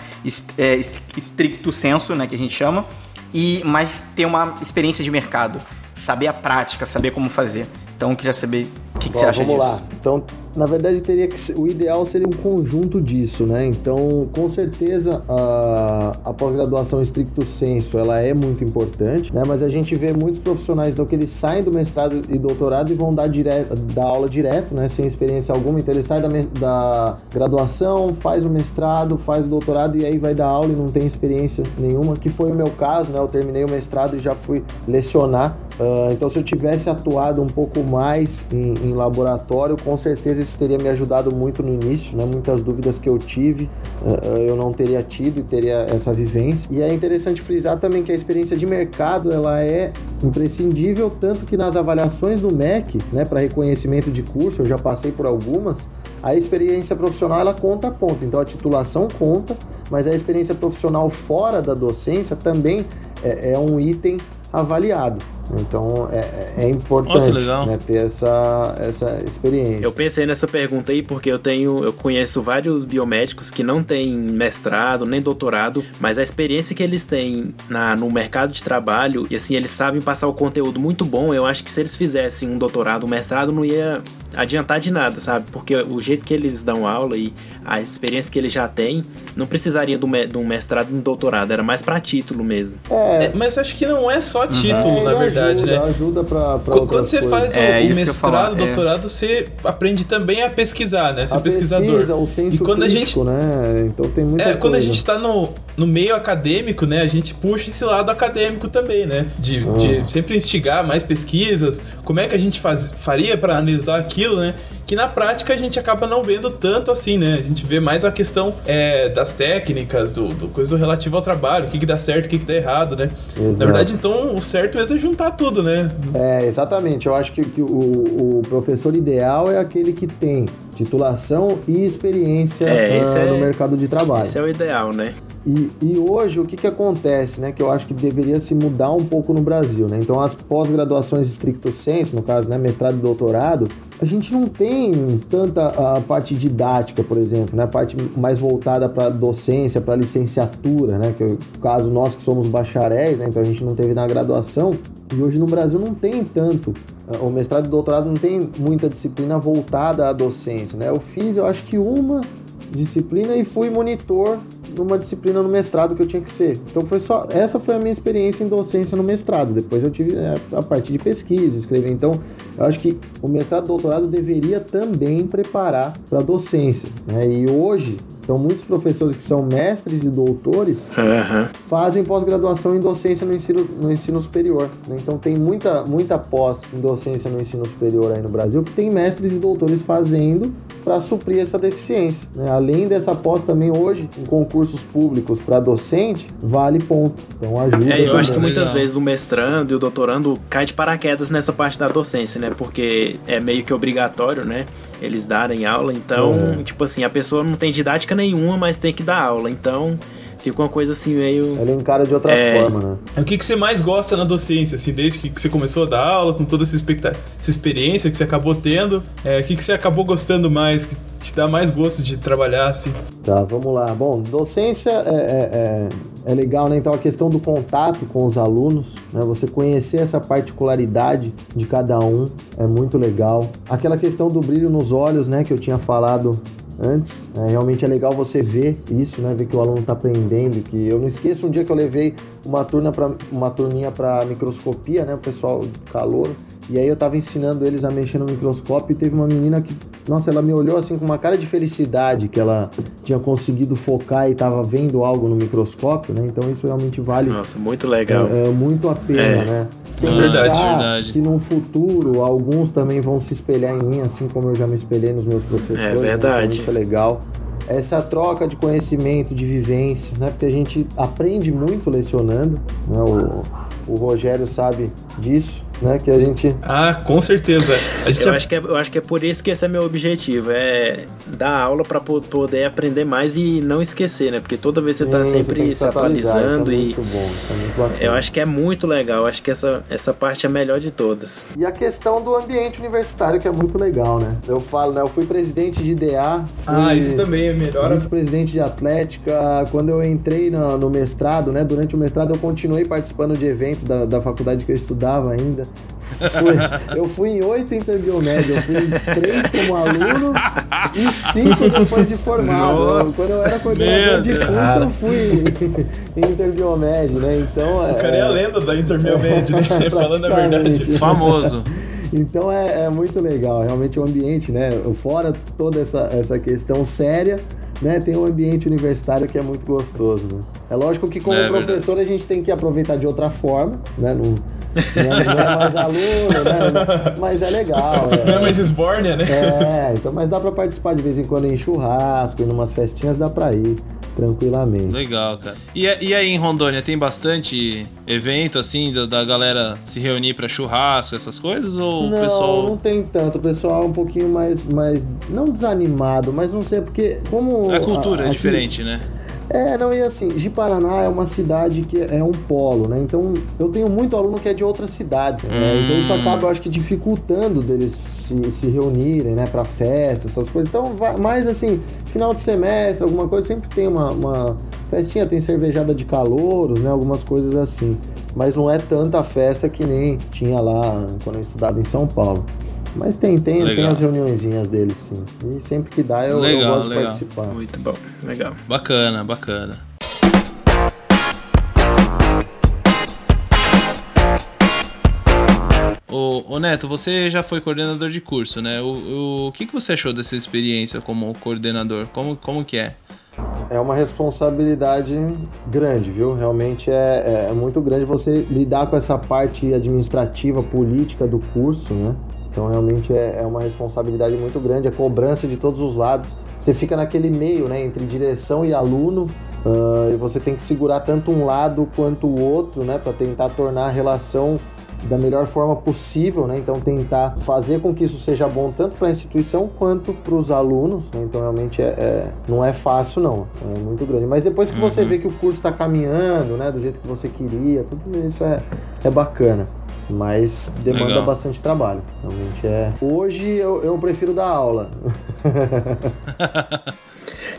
é, estricto senso, né, que a gente chama, e mas ter uma experiência de mercado, saber a prática, saber como fazer. Então, eu queria saber o que, que Bom, você acha vamos disso. Lá. Então, na verdade, teria que o ideal seria um conjunto disso, né? Então, com certeza, a, a pós-graduação estricto senso, ela é muito importante, né? Mas a gente vê muitos profissionais então, que eles saem do mestrado e doutorado e vão dar, direto, dar aula direto, né? Sem experiência alguma. Então, ele sai da, da graduação, faz o mestrado, faz o doutorado e aí vai dar aula e não tem experiência nenhuma, que foi o meu caso, né? Eu terminei o mestrado e já fui lecionar. Uh, então, se eu tivesse atuado um pouco mais em, em laboratório, com certeza isso teria me ajudado muito no início, né? Muitas dúvidas que eu tive, eh, eu não teria tido e teria essa vivência. E é interessante frisar também que a experiência de mercado, ela é imprescindível, tanto que nas avaliações do MEC, né, para reconhecimento de curso, eu já passei por algumas, a experiência profissional ela conta ponto. Então a titulação conta, mas a experiência profissional fora da docência também é, é um item avaliado. Então é, é importante oh, né, ter essa, essa experiência. Eu pensei nessa pergunta aí porque eu tenho, eu conheço vários biomédicos que não têm mestrado nem doutorado, mas a experiência que eles têm na, no mercado de trabalho e assim eles sabem passar o conteúdo muito bom. Eu acho que se eles fizessem um doutorado, um mestrado, não ia adiantar de nada, sabe? Porque o jeito que eles dão aula e a experiência que eles já têm, não precisaria de um mestrado e um doutorado, era mais para título mesmo. É, é, mas acho que não é só título, uhum. na verdade verdade, ajuda, né? Ajuda pra, pra Quando você coisas. faz é, o, o mestrado, o é. doutorado, é. você aprende também a pesquisar, né? Ser a pesquisador. Pesquisa, o senso e quando crítico, a gente né? Então tem muita É, coisa. quando a gente tá no, no meio acadêmico, né? A gente puxa esse lado acadêmico também, né? De, ah. de sempre instigar mais pesquisas. Como é que a gente faz, faria para analisar aquilo, né? Que na prática a gente acaba não vendo tanto assim, né? A gente vê mais a questão é, das técnicas, do, do coisa do relativo ao trabalho, o que, que dá certo, o que, que dá errado, né? Exato. Na verdade, então, o certo é juntar tudo, né? É, exatamente. Eu acho que, que o, o, professor ideal é aquele que tem titulação e experiência é, no é, mercado de trabalho. Esse é o ideal, né? E, e hoje o que, que acontece, né? Que eu acho que deveria se mudar um pouco no Brasil, né? Então as pós-graduações estricto senso, no caso, né, mestrado e doutorado, a gente não tem tanta a parte didática, por exemplo, né? A parte mais voltada para docência, para licenciatura, né? Que é o caso nós que somos bacharéis, né? Então a gente não teve na graduação. E hoje no Brasil não tem tanto. O mestrado e doutorado não tem muita disciplina voltada à docência, né? Eu fiz, eu acho que uma disciplina e fui monitor numa disciplina no mestrado que eu tinha que ser. Então foi só essa foi a minha experiência em docência no mestrado. Depois eu tive é, a parte de pesquisa, escrever. Então eu acho que o mestrado doutorado deveria também preparar para a docência. Né? E hoje então, muitos professores que são mestres e doutores uhum. fazem pós-graduação em docência no ensino, no ensino superior. Né? Então, tem muita, muita pós em docência no ensino superior aí no Brasil que tem mestres e doutores fazendo para suprir essa deficiência. Né? Além dessa pós, também hoje, em concursos públicos para docente, vale ponto. Então, ajuda. É, eu acho que muitas legal. vezes o mestrando e o doutorando cai de paraquedas nessa parte da docência, né? Porque é meio que obrigatório, né? Eles darem aula. Então, uhum. tipo assim, a pessoa não tem didática nenhuma, mas tem que dar aula. Então, fica uma coisa assim meio. Ela encara de outra é... forma, né? O que, que você mais gosta na docência, assim, desde que você começou a dar aula, com toda essa, essa experiência que você acabou tendo? É, o que, que você acabou gostando mais, que te dá mais gosto de trabalhar, assim? Tá, vamos lá. Bom, docência é, é, é, é legal, né? Então a questão do contato com os alunos, né? Você conhecer essa particularidade de cada um é muito legal. Aquela questão do brilho nos olhos, né? Que eu tinha falado antes. É, realmente é legal você ver isso, né? Ver que o aluno está aprendendo. Que eu não esqueço um dia que eu levei uma turma para uma turminha para microscopia, né? O pessoal calor. E aí eu estava ensinando eles a mexer no microscópio e teve uma menina que, nossa, ela me olhou assim com uma cara de felicidade que ela tinha conseguido focar e estava vendo algo no microscópio, né? Então isso realmente vale. Nossa, muito legal. É, é muito a pena, é. né? É verdade, verdade. Que no futuro alguns também vão se espelhar em mim, assim como eu já me espelhei nos meus professores. É verdade. Isso é legal essa troca de conhecimento, de vivência, né? Porque a gente aprende muito lecionando, né? O, o Rogério sabe disso né? Que a gente. Ah, com certeza. A gente eu, acho que é, eu acho que é por isso que esse é meu objetivo: é dar aula para poder aprender mais e não esquecer, né? Porque toda vez você está sempre se atualizando é e. Bom, é eu acho que é muito legal. Eu acho que essa, essa parte é a melhor de todas. E a questão do ambiente universitário, que é muito legal, né? Eu falo, né? Eu fui presidente de IDA. Ah, isso também é melhor. Vice-presidente de Atlética. Quando eu entrei no, no, mestrado, né? Durante o mestrado eu continuei participando de eventos da, da faculdade que eu estudava ainda. Fui, eu fui em oito interbiomédia, eu fui em três como aluno e cinco depois de formado. Nossa, Quando eu era coordenador de curso, eu fui em interbiomédia, né? Então. O cara é, é a lenda da interbiomédia, né? Falando a verdade. Famoso. Então é, é, muito legal, realmente o ambiente, né? Fora toda essa, essa questão séria, né, tem um ambiente universitário que é muito gostoso. Né? É lógico que como É professor a gente tem que aproveitar de outra forma, né? Não, não é, não é mais aluno, né? Mas é legal. Não é mais esbórnia, né? É, então, mas dá pra participar de vez em quando em churrasco, em umas festinhas, dá pra ir tranquilamente. Legal, cara. E, e aí em Rondônia tem bastante evento assim da, da galera se reunir pra churrasco, essas coisas? Ou o não, pessoal. não tem tanto. O pessoal é um pouquinho mais, mais. Não desanimado, mas não sei, porque. Como. A cultura a- é aqui- diferente, né? É, não, e assim, de Paraná é uma cidade que é um polo, né? Então eu tenho muito aluno que é de outra cidade, né? Hum. Então isso acaba, eu acho que, dificultando deles se, se reunirem, né, pra festa, essas coisas. Então, vai, mais assim, final de semestre, alguma coisa, sempre tem uma, uma festinha, tem cervejada de calouros, né? Algumas coisas assim. Mas não é tanta festa que nem tinha lá quando eu estudava em São Paulo. Mas tem, tem, tem as reuniõezinhas deles, sim. E sempre que dá eu, eu Legal, gosto de legal. participar. Muito bom, legal. Bacana, bacana. Ô, ô, Neto, você já foi coordenador de curso, né? O, o, o que, que você achou dessa experiência como coordenador? Como, como que é? É uma responsabilidade grande, viu? Realmente é, é muito grande você lidar com essa parte administrativa, política do curso, né? Então realmente é, é uma responsabilidade muito grande, a cobrança de todos os lados. Você fica naquele meio, né, entre direção e aluno, ah, e você tem que segurar tanto um lado quanto o outro, né, para tentar tornar a relação da melhor forma possível, né? Então tentar fazer com que isso seja bom tanto para a instituição quanto para os alunos. Né? Então realmente é, é- não é fácil não, é muito grande. Mas depois que você Uhum. vê que o curso está caminhando, né, do jeito que você queria, tudo isso é, é bacana. Mas demanda Legal. bastante trabalho. Realmente é. Hoje eu, eu prefiro dar aula.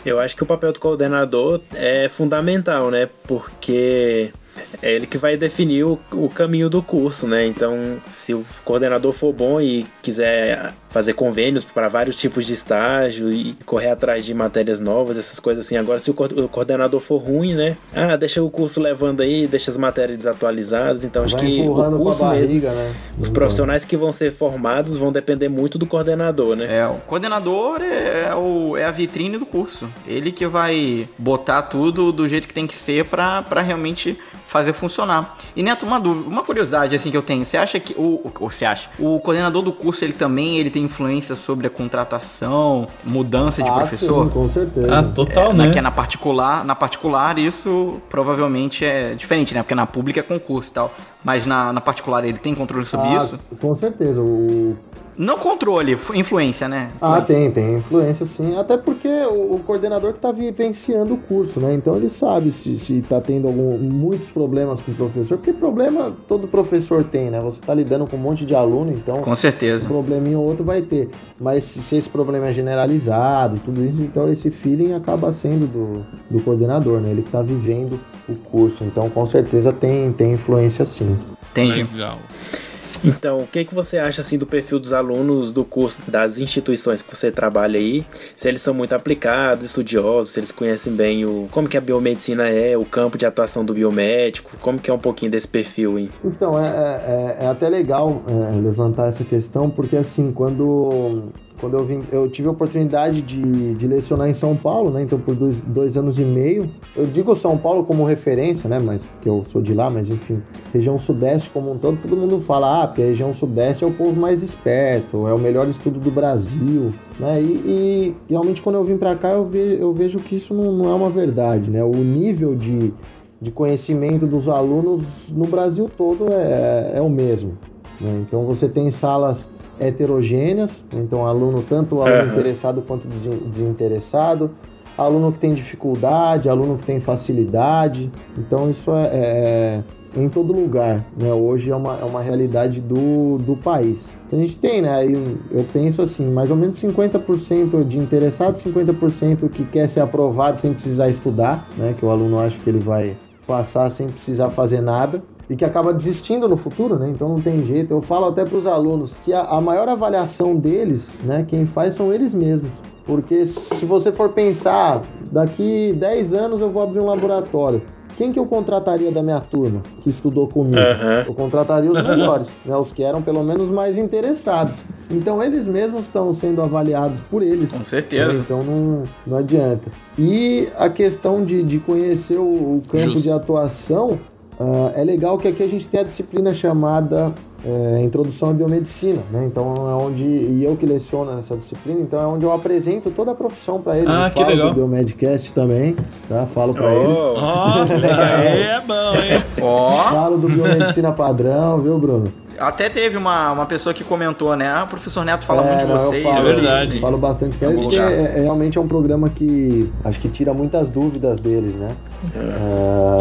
Eu acho que o papel do coordenador é fundamental, né? Porque é ele que vai definir o, o caminho do curso, né? Então, se o coordenador for bom e quiser fazer convênios para vários tipos de estágio e correr atrás de matérias novas, essas coisas assim. Agora, se o, coor- o coordenador for ruim, né? Ah, deixa o curso levando aí, deixa as matérias desatualizadas. Então, acho Vai que o curso mesmo, barriga, né? os profissionais que vão ser formados vão depender muito do coordenador, né? É, o coordenador é, é o, é a vitrine do curso. Ele que vai botar tudo do jeito que tem que ser pra, pra realmente fazer funcionar. E Neto, uma dúvida, uma curiosidade assim que eu tenho. Você acha que o, o- ou você acha? O coordenador do curso ele também ele tem influência sobre a contratação, mudança de Ah, professor? sim, com certeza. Ah, total, É, né? na, que é na particular, na particular isso provavelmente é diferente, né? Porque na pública é concurso e tal. Mas na, na particular ele tem controle sobre Ah, isso? Com certeza. O, Não controle, influência, né? Ah, Influência. tem, tem influência sim. Até porque o, o coordenador que está vivenciando o curso, né? Então ele sabe se, se tá tendo algum, muitos problemas com o professor, porque problema todo professor tem, né? Você está lidando com um monte de aluno, então Com um certeza. probleminha ou outro vai ter. Mas se, se esse problema é generalizado, tudo isso, então esse feeling acaba sendo do, do coordenador, né? Ele que está vivendo o curso. Então com certeza tem, tem influência sim. Entendi. Legal. Então, o que, que você acha assim do perfil dos alunos do curso das instituições que você trabalha aí? Se eles são muito aplicados, estudiosos, se eles conhecem bem o como que a biomedicina é, o campo de atuação do biomédico, como que é um pouquinho desse perfil, hein? Então, é, é, é até legal é, levantar essa questão, porque assim, quando, quando eu vim, eu tive a oportunidade de, de lecionar em São Paulo, né? Então, por dois, dois anos e meio. Eu digo São Paulo como referência, né? Mas porque eu sou de lá, mas enfim, região sudeste como um todo, todo mundo fala, ah, porque a região sudeste é o povo mais esperto, é o melhor estudo do Brasil, né? E, e realmente quando eu vim pra cá, eu, ve, eu vejo que isso não, não é uma verdade, né? O nível de de conhecimento dos alunos no Brasil todo é, é o mesmo. né? Então você tem salas heterogêneas, então aluno tanto aluno Aham. interessado quanto desinteressado, aluno que tem dificuldade, aluno que tem facilidade, então isso é, é em todo lugar, né? Hoje é uma, é uma realidade do, do país. A gente tem, né? aí Eu penso assim, mais ou menos 50% de interessado, 50% que quer ser aprovado sem precisar estudar, né? Que o aluno acha que ele vai passar sem precisar fazer nada e que acaba desistindo no futuro, né? Então não tem jeito. Eu falo até para os alunos que a, a maior avaliação deles, né? Quem faz são eles mesmos. Porque se você for pensar, daqui 10 anos eu vou abrir um laboratório. Quem que eu contrataria da minha turma que estudou comigo? Aham. Eu contrataria os melhores, né? Os que eram pelo menos mais interessados. Então eles mesmos estão sendo avaliados por eles. Com certeza. Né? Então não, não adianta. E a questão de, de conhecer o, o campo Justo. de atuação, uh, é legal que aqui a gente tem a disciplina chamada é, Introdução à Biomedicina, né? Então é onde, e eu que leciono nessa disciplina, então é onde eu apresento toda a profissão para eles. Ah, eu que falo legal. do Biomedcast também, tá? Falo para eles. Oh, Ó, aí é bom, hein? Ó, Falo do Biomedicina Padrão, viu, Bruno? Até teve uma, uma pessoa que comentou, né? Ah, o professor Neto fala É, muito de não, vocês. falo, É verdade. Falo bastante eles, lugar. é, é- realmente é um programa que acho que tira muitas dúvidas deles, né?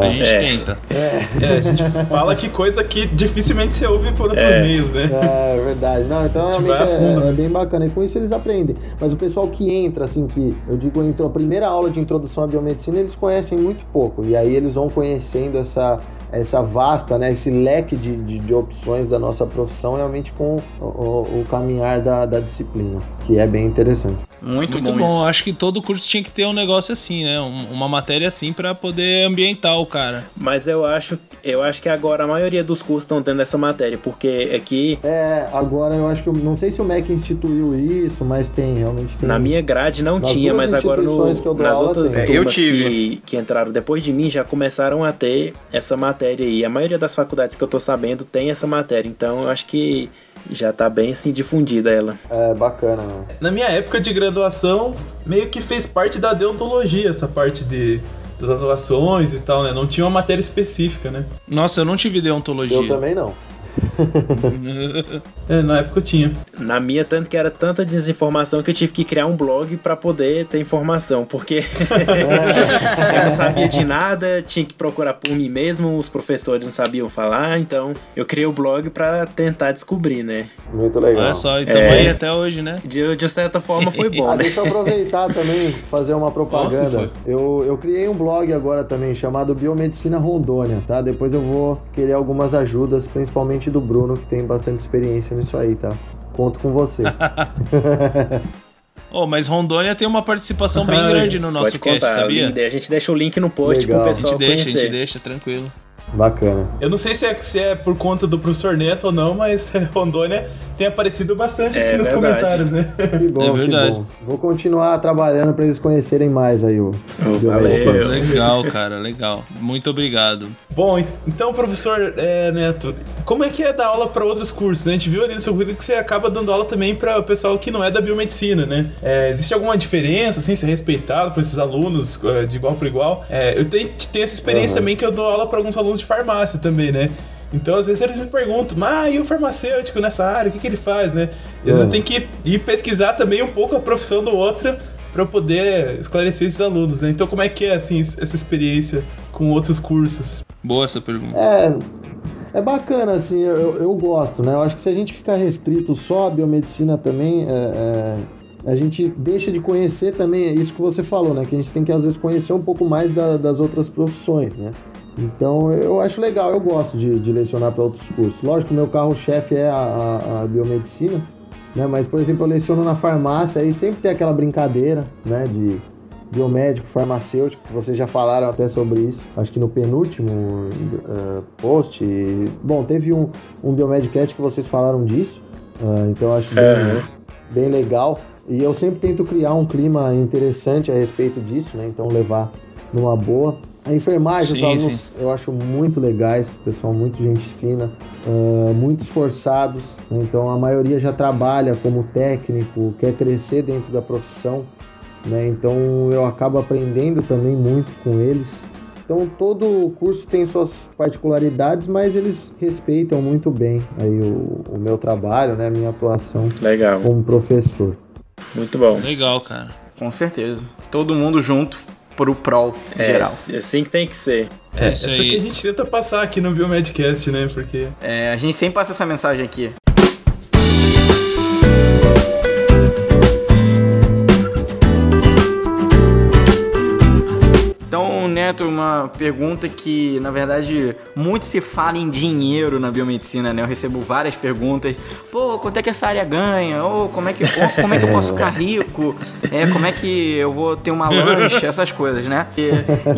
A gente É. tenta. É, a gente fala que coisa que dificilmente você ouve por outros É. meios, né? É, é verdade. Não, então A gente realmente vai a fundo, é, é né? bem bacana. E com isso eles aprendem. Mas o pessoal que entra, assim, que eu digo, entrou a primeira aula de introdução à biomedicina, eles conhecem muito pouco. E aí eles vão conhecendo essa, essa vasta, né, esse leque de, de, de opções da nossa profissão, realmente com o, o- o caminhar da, da disciplina, que é bem interessante. Muito, Muito bom, bom. isso. Acho que todo curso tinha que ter um negócio assim, né? Um- uma matéria assim pra poder ambientar o cara. Mas eu acho, eu acho que agora a maioria dos cursos estão tendo essa matéria, porque aqui É, agora eu acho que, eu não sei se o MEC instituiu isso, mas tem, realmente tem. na minha grade não Nas tinha, mas agora no, nas aula outras tem. É, eu turmas tive. que, que entraram depois de mim já começaram a ter essa matéria aí. A maioria das faculdades que eu tô sabendo tem essa matéria, então eu acho que já tá bem assim difundida ela. É, bacana, né? Na minha época de graduação, meio que fez parte da deontologia, essa parte de, das atuações e tal, né? Não tinha uma matéria específica, né? Nossa, eu não tive deontologia. Eu também não. É, na época eu tinha. Na minha, tanto que era tanta desinformação que eu tive que criar um blog pra poder ter informação, porque eu não sabia de nada, tinha que procurar por mim mesmo, os professores não sabiam falar, então eu criei o blog pra tentar descobrir, né? Muito legal. Olha só, e tamo É. aí até hoje, né? De, de certa forma foi bom, Ah, né? deixa eu aproveitar também, fazer uma propaganda. Nossa, eu, eu criei um blog agora também, chamado Biomedicina Rondônia, tá? Depois eu vou querer algumas ajudas, principalmente do Bruno, que tem bastante experiência nisso aí, tá? Conto com você. Oh, mas Rondônia tem uma participação bem grande no nosso Pode cast, contar, sabia? a gente deixa o link no post Legal. pro A gente pessoal deixa, a conhecer. gente deixa, tranquilo. Bacana. Eu não sei se é, se é por conta do professor Neto ou não, mas Rondônia tem aparecido bastante É aqui nos verdade. comentários, né? Que bom, É verdade. que bom. Vou continuar trabalhando para eles conhecerem mais aí o. o valeu. Legal, cara, legal. Muito obrigado. Bom, então, professor é, Neto, como é que é dar aula para outros cursos? A gente viu ali no seu currículo que você acaba dando aula também para o pessoal que não é da biomedicina, né? É, existe alguma diferença, assim, ser respeitado por esses alunos é, de igual para igual? É, eu tenho, tenho essa experiência Uhum. também que eu dou aula para alguns alunos de farmácia também, né? Então, às vezes eles me perguntam, mas e o farmacêutico nessa área, o que, que ele faz, né? E às vezes Uhum. tem que ir pesquisar também um pouco a profissão do outro para poder esclarecer esses alunos, né? Então, como é que é, assim, essa experiência com outros cursos? Boa essa pergunta. É, é bacana, assim, eu, eu gosto, né? Eu acho que se a gente ficar restrito só à biomedicina também, é, é, a gente deixa de conhecer também, é isso que você falou, né? Que a gente tem que às vezes conhecer um pouco mais da- das outras profissões, né? Então eu acho legal, eu gosto de, de lecionar para outros cursos. Lógico meu carro-chefe é a, a- a biomedicina, né? Mas, por exemplo, eu leciono na farmácia e sempre tem aquela brincadeira, né? De biomédico, farmacêutico, vocês já falaram até sobre isso, acho que no penúltimo eh, post. Bom, teve um, um Biomedcast que vocês falaram disso, ah, então eu acho bem, Aham. bem legal. E eu sempre tento criar um clima interessante a respeito disso, né? Então levar numa boa. A enfermagem, os Sim, alunos, sim. eu acho muito legais, pessoal muito gente fina, ah, muito esforçados. né? Então a maioria já trabalha como técnico, quer crescer dentro da profissão né? Então eu acabo aprendendo também muito com eles. Então todo curso tem suas particularidades, mas eles respeitam muito bem aí o, o meu trabalho, né? A minha atuação Legal, como professor. muito bom. Legal, cara. Com certeza. Todo mundo junto pro prol É, geral. assim que tem que ser. É isso Essa aí. que a gente tenta passar aqui no Biomedcast, né? Porque É, a gente sempre passa essa mensagem aqui. Uma pergunta que, na verdade, muito se fala em dinheiro na biomedicina, né? Eu recebo várias perguntas. Pô, quanto é que essa área ganha? Ou como é que, como é que eu posso ficar rico? É, como é que eu vou ter uma lanche? Essas coisas, né? E-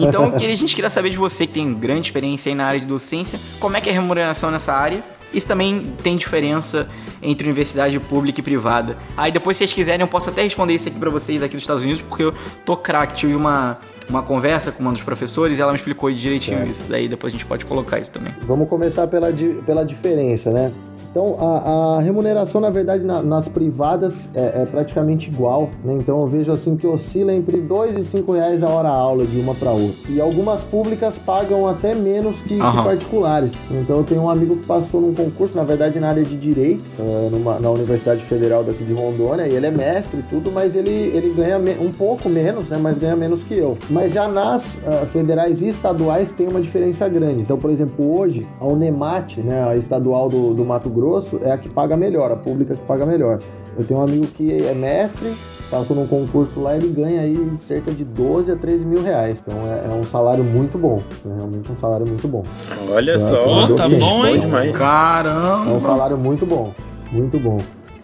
então, que- a gente queria saber de você, que tem grande experiência aí na área de docência, como é que é a remuneração nessa área? Isso também tem diferença entre universidade pública e privada. Aí depois, se vocês quiserem, eu posso até responder isso aqui para vocês aqui dos Estados Unidos, porque eu tô craque. Tive uma, uma conversa com um dos professores e ela me explicou direitinho isso. Daí depois a gente pode colocar isso também. Vamos começar pela, pela diferença, né? Então, a, a remuneração, na verdade, na, nas privadas é, é, praticamente igual, né? Então, eu vejo assim que oscila entre 2 e 5 reais a hora aula de uma para outra. E algumas públicas pagam até menos que, que, particulares. Então, eu tenho um amigo que passou num concurso, na verdade, na área de Direito, é, numa, na Universidade Federal daqui de Rondônia, e ele é mestre e tudo, mas ele, ele ganha um pouco menos, né? Mas ganha menos que eu. Mas já nas uh, federais e estaduais tem uma diferença grande. Então, por exemplo, hoje, a Unemat, né, a estadual do, do Mato Grosso, Grosso é a que paga melhor, a pública que paga melhor. Eu tenho um amigo que é mestre, passou num concurso lá, ele ganha aí cerca de 12 a 13 mil reais. Então é, é um salário muito bom. É realmente um salário muito bom. Olha então, só, tá bom, hein? Demais. Caramba! É um salário muito bom. Muito bom.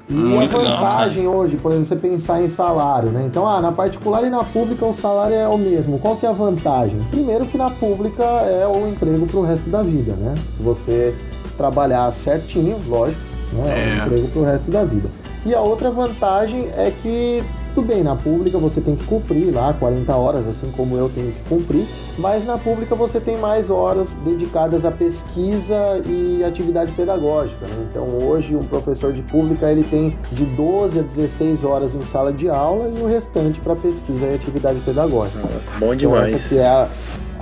E muito a vantagem legal, hoje, por exemplo, você pensar em salário, né? Então, ah, na particular e na pública o salário é o mesmo. Qual que é a vantagem? Primeiro que na pública é o emprego para o resto da vida, né? Você trabalhar certinho, lógico, né? É. um emprego pro resto da vida. E a outra vantagem é que, tudo bem, na pública você tem que cumprir lá 40 horas, assim como eu tenho que cumprir, mas na pública você tem mais horas dedicadas à pesquisa e atividade pedagógica. Né? Então hoje um professor de pública ele tem de 12 a 16 horas em sala de aula e o restante para pesquisa e atividade pedagógica. Nossa, bom demais. Então, essa que é a,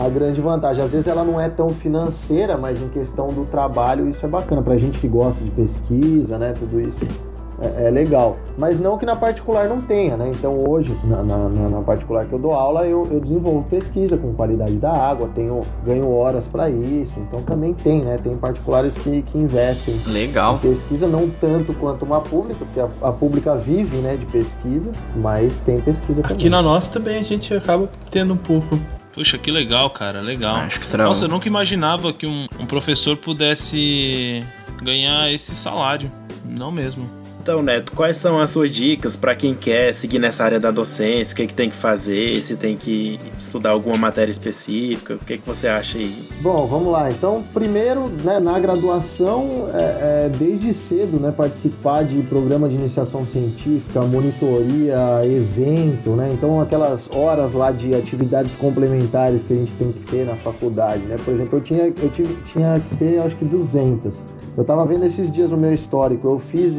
a grande vantagem. Às vezes ela não é tão financeira, mas em questão do trabalho isso é bacana. Pra gente que gosta de pesquisa, né? Tudo isso é, é legal. Mas não que na particular não tenha, né? Então hoje, na, na, na particular que eu dou aula, eu, eu, desenvolvo pesquisa com qualidade da água, tenho, ganho horas para isso. Então também tem, né? Tem particulares que, que investem legal. em pesquisa, não tanto quanto uma pública, porque a, a pública vive né, de pesquisa, mas tem pesquisa Aqui também. Aqui na nossa também a gente acaba tendo um pouco Puxa, que legal, cara, legal. Acho que trava. Nossa, eu nunca imaginava que um, um professor pudesse ganhar esse salário. Não mesmo. Então, Neto, quais são as suas dicas para quem quer seguir nessa área da docência? O que, é que tem que fazer? Se tem que estudar alguma matéria específica? O que, é que você acha aí? Bom, vamos lá. Então, primeiro, né, na graduação, é, é, desde cedo, né, participar de programa de iniciação científica, monitoria, evento, né? Então, aquelas horas lá de atividades complementares que a gente tem que ter na faculdade, né? Por exemplo, eu tinha, eu tive, tinha que ter, acho que 200. Eu tava vendo esses dias no meu histórico, eu fiz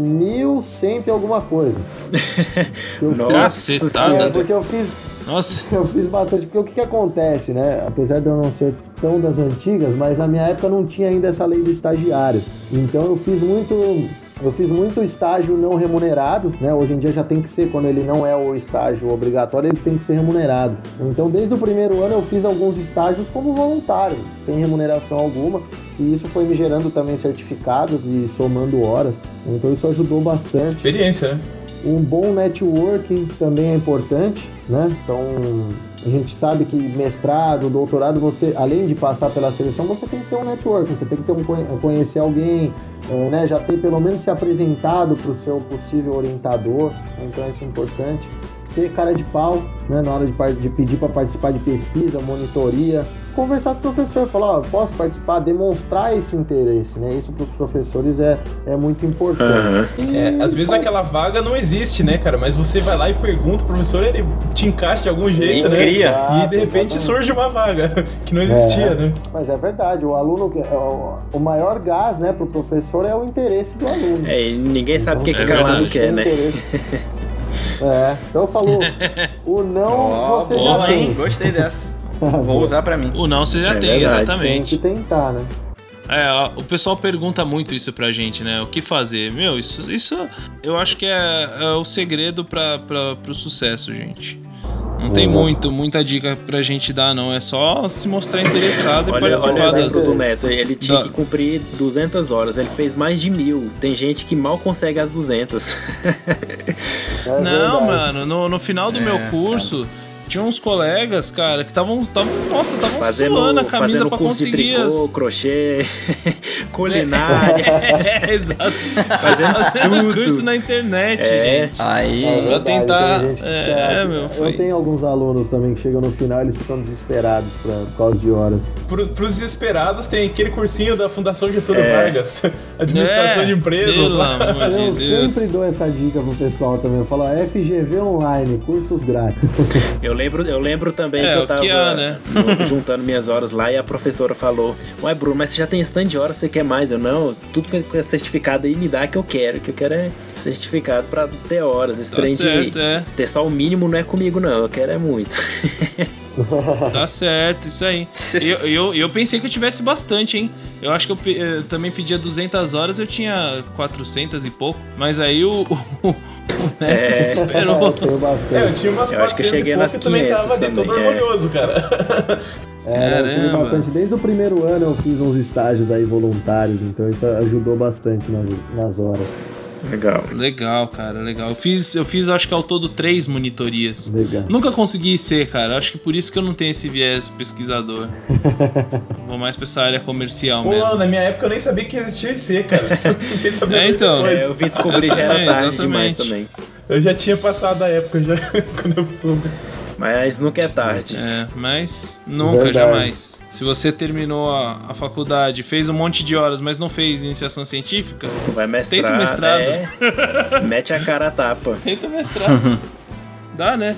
1100 e alguma coisa. Eu Nossa, fiz, é, porque eu fiz nossa. Eu fiz bastante, porque o que, que, acontece, né? Apesar de eu não ser tão das antigas, mas na minha época não tinha ainda essa lei do estagiário. Então eu fiz muito eu fiz muito estágio não remunerado, né? Hoje em dia já tem que ser, quando ele não é o estágio obrigatório, ele tem que ser remunerado. Então, desde o primeiro ano, eu fiz alguns estágios como voluntário, sem remuneração alguma, e isso foi me gerando também certificados e somando horas. Então, isso ajudou bastante. Experiência, né? Um bom networking também é importante, né? Então, a gente sabe que mestrado, doutorado, você, além de passar pela seleção, você tem que ter um networking, você tem que ter um, conhecer alguém, é, né, já ter pelo menos se apresentado para o seu possível orientador, então isso é importante. Ser cara de pau, né, na hora de, de pedir para participar de pesquisa, monitoria, conversar com o professor, falar, ó, posso participar, demonstrar esse interesse, né? Isso para os professores é, é muito importante. Uhum. E, é, às vezes aquela vaga não existe, né, cara? Mas você vai lá e pergunta, o professor ele te encaixa de algum jeito, né? Cria. E de repente exatamente. surge uma vaga que não existia, é, né? Mas é verdade, o aluno, é, o maior gás, né, para o professor é o interesse do aluno. É, e ninguém então, sabe o que, que cada aluno quer, né? É, então falou, o não oh, você boa, já tem. Gostei dessa. Vou usar para mim. O não você já é tem, verdade, exatamente. Tem que tentar, né? É, o pessoal pergunta muito isso pra gente, né? O que fazer? Meu, isso, isso eu acho que é, é o segredo pra, pra, pro sucesso, gente. Não tem muito, muita dica pra gente dar, não. É só se mostrar interessado olha, e participar olha o exemplo das... do Neto. Ele tinha da... que cumprir 200 horas. Ele fez mais de mil. Tem gente que mal consegue as 200. É não, mano. No, no final do é, meu curso... Cara tinha uns colegas, cara, que estavam, nossa, estavam Fazendo, suando a camisa fazendo pra curso de conseguir. tricô, as- crochê, culinária. É, exato. Fazendo curso tudo. na internet, É. gente. Aí. É verdade, tentar- é, fica- meu, Eu foi- tenho alguns alunos também que chegam no final eles ficam desesperados pra, por causa de horas. Pro, pros desesperados tem aquele cursinho da Fundação Getúlio É. Vargas, administração É, de empresas. Amor Eu de Deus. sempre dou essa dica pro pessoal também. Eu falo, FGV online, cursos grátis. Eu lembro, eu lembro também É, que eu tava que há, né? juntando minhas horas lá e a professora falou: Ué, Bruno, mas você já tem tanto de horas, você quer mais? Eu não, tudo que é certificado aí me dá que eu quero. Que eu quero é certificado pra ter horas. Esse Tá trem de certo, é. ter só o mínimo não é comigo, não. Eu quero é muito. Tá certo, isso aí. Eu, eu, eu pensei que eu tivesse bastante, hein? Eu acho que eu, pe- eh, também pedia 200 horas, eu tinha 400 e pouco. Mas aí o, o, É. superou. Bastante. É, eu tinha umas Eu acho que 400 eu cheguei nas e também 500 tava ali todo é. orgulhoso, cara. É, eu tive bastante. Desde o primeiro ano eu fiz uns estágios aí voluntários, então isso ajudou bastante nas, nas horas. Legal. Legal, cara, legal. Eu fiz, eu fiz acho que ao todo três monitorias. Legal. Nunca consegui ser, cara. Acho que por isso que eu não tenho esse viés pesquisador. Vou mais pra essa área comercial Pô, mesmo. na minha época eu nem sabia que existia IC, cara. É, então. É, eu vim descobrir já era É, tarde exatamente. demais também. Eu já tinha passado a época já, quando eu soube. Mas nunca é tarde. É, mas nunca, Verdade. jamais. Se você terminou a, a faculdade, fez um monte de horas, mas não fez iniciação científica, Vai mestrar. Tenta o mestrado. É, mete a cara a tapa. tenta mestrado. Dá, né?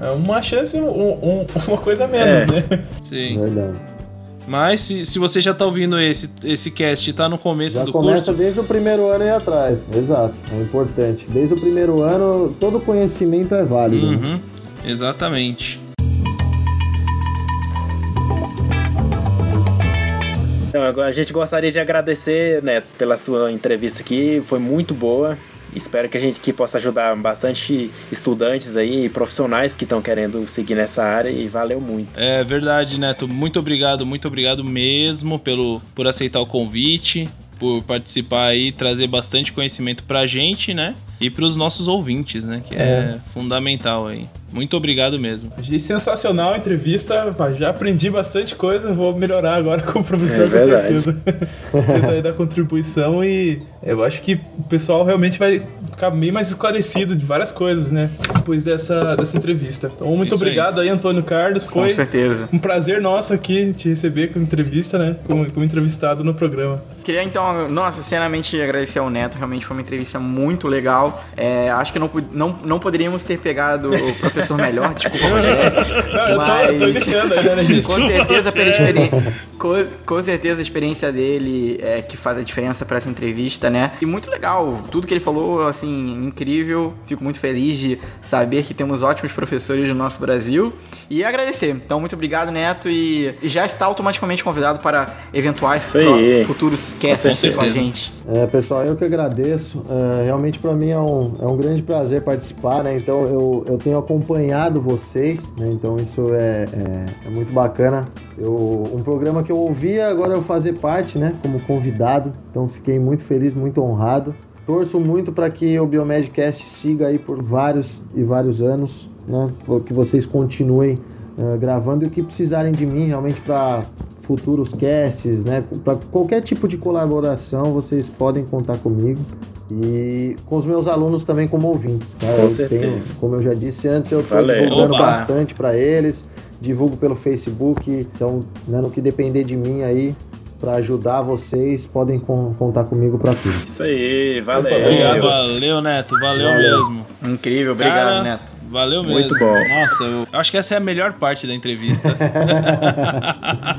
É uma chance, um- um- uma coisa a menos, É. né? Sim. Verdade. Mas se, se você já tá ouvindo esse, esse cast e tá no começo Já do começa curso, desde o primeiro ano e atrás. Exato, é importante. Desde o primeiro ano, todo conhecimento é válido. né? Uhum, exatamente. Então, agora a gente gostaria de agradecer, Neto, pela sua entrevista aqui. Foi muito boa. Espero que a gente aqui possa ajudar bastante estudantes aí, e profissionais que estão querendo seguir nessa área e valeu muito. É verdade, Neto. Muito obrigado, muito obrigado mesmo pelo, por aceitar o convite, por participar aí, trazer bastante conhecimento pra gente, né? E pros nossos ouvintes, né? Que é, fundamental aí. Muito obrigado mesmo. Achei sensacional a entrevista, já aprendi bastante coisa, vou melhorar agora com o professor, É com verdade. certeza. Fez aí da contribuição e eu acho que o pessoal realmente vai ficar bem mais esclarecido de várias coisas, né? Depois dessa, dessa entrevista. Então, muito Isso aí. obrigado aí, Antônio Carlos. Com Foi certeza. um prazer nosso aqui te receber como entrevista, né? Como, como entrevistado no programa. Queria então, nossa, sinceramente agradecer ao Neto, realmente foi uma entrevista muito legal. É, acho que não, não, não poderíamos ter pegado o professor melhor, desculpa, Rogério. Não, eu tô, eu tô Mas- né, gente? Com certeza, pela experiência, com, com certeza a experiência dele é que faz a diferença pra essa entrevista, né? E muito legal, tudo que ele falou, assim, incrível. Fico muito feliz de saber que temos ótimos professores no nosso Brasil e agradecer. Então, muito obrigado, Neto, e já está automaticamente convidado para eventuais pro- futuros casts com a gente. É, pessoal, eu que agradeço. É, realmente para mim é um, é um grande prazer participar, né? Então eu, eu tenho acompanhado vocês, né? Então isso é, é, é muito bacana. Eu, um programa que eu ouvia, agora eu fazer parte, né? Como convidado. Então fiquei muito feliz, muito honrado. Torço muito para que o Biomedcast siga aí por vários e vários anos, né? Que vocês continuem eh, gravando e o que precisarem de mim realmente para futuros casts, né? Para qualquer tipo de colaboração, vocês podem contar comigo e com os meus alunos também como ouvintes. Tá? Com eu certeza. tenho, como eu já disse antes, eu estou Valeu. divulgando Opa. bastante para eles, divulgo pelo Facebook, então né, no que depender de mim aí para ajudar vocês, podem con- contar comigo para tudo. Isso aí, valeu. Obrigado. Valeu, Neto. Valeu, Valeu. mesmo. Incrível, obrigado, Cara, Neto. Valeu mesmo. Muito bom. Nossa, eu acho que essa é a melhor parte da entrevista.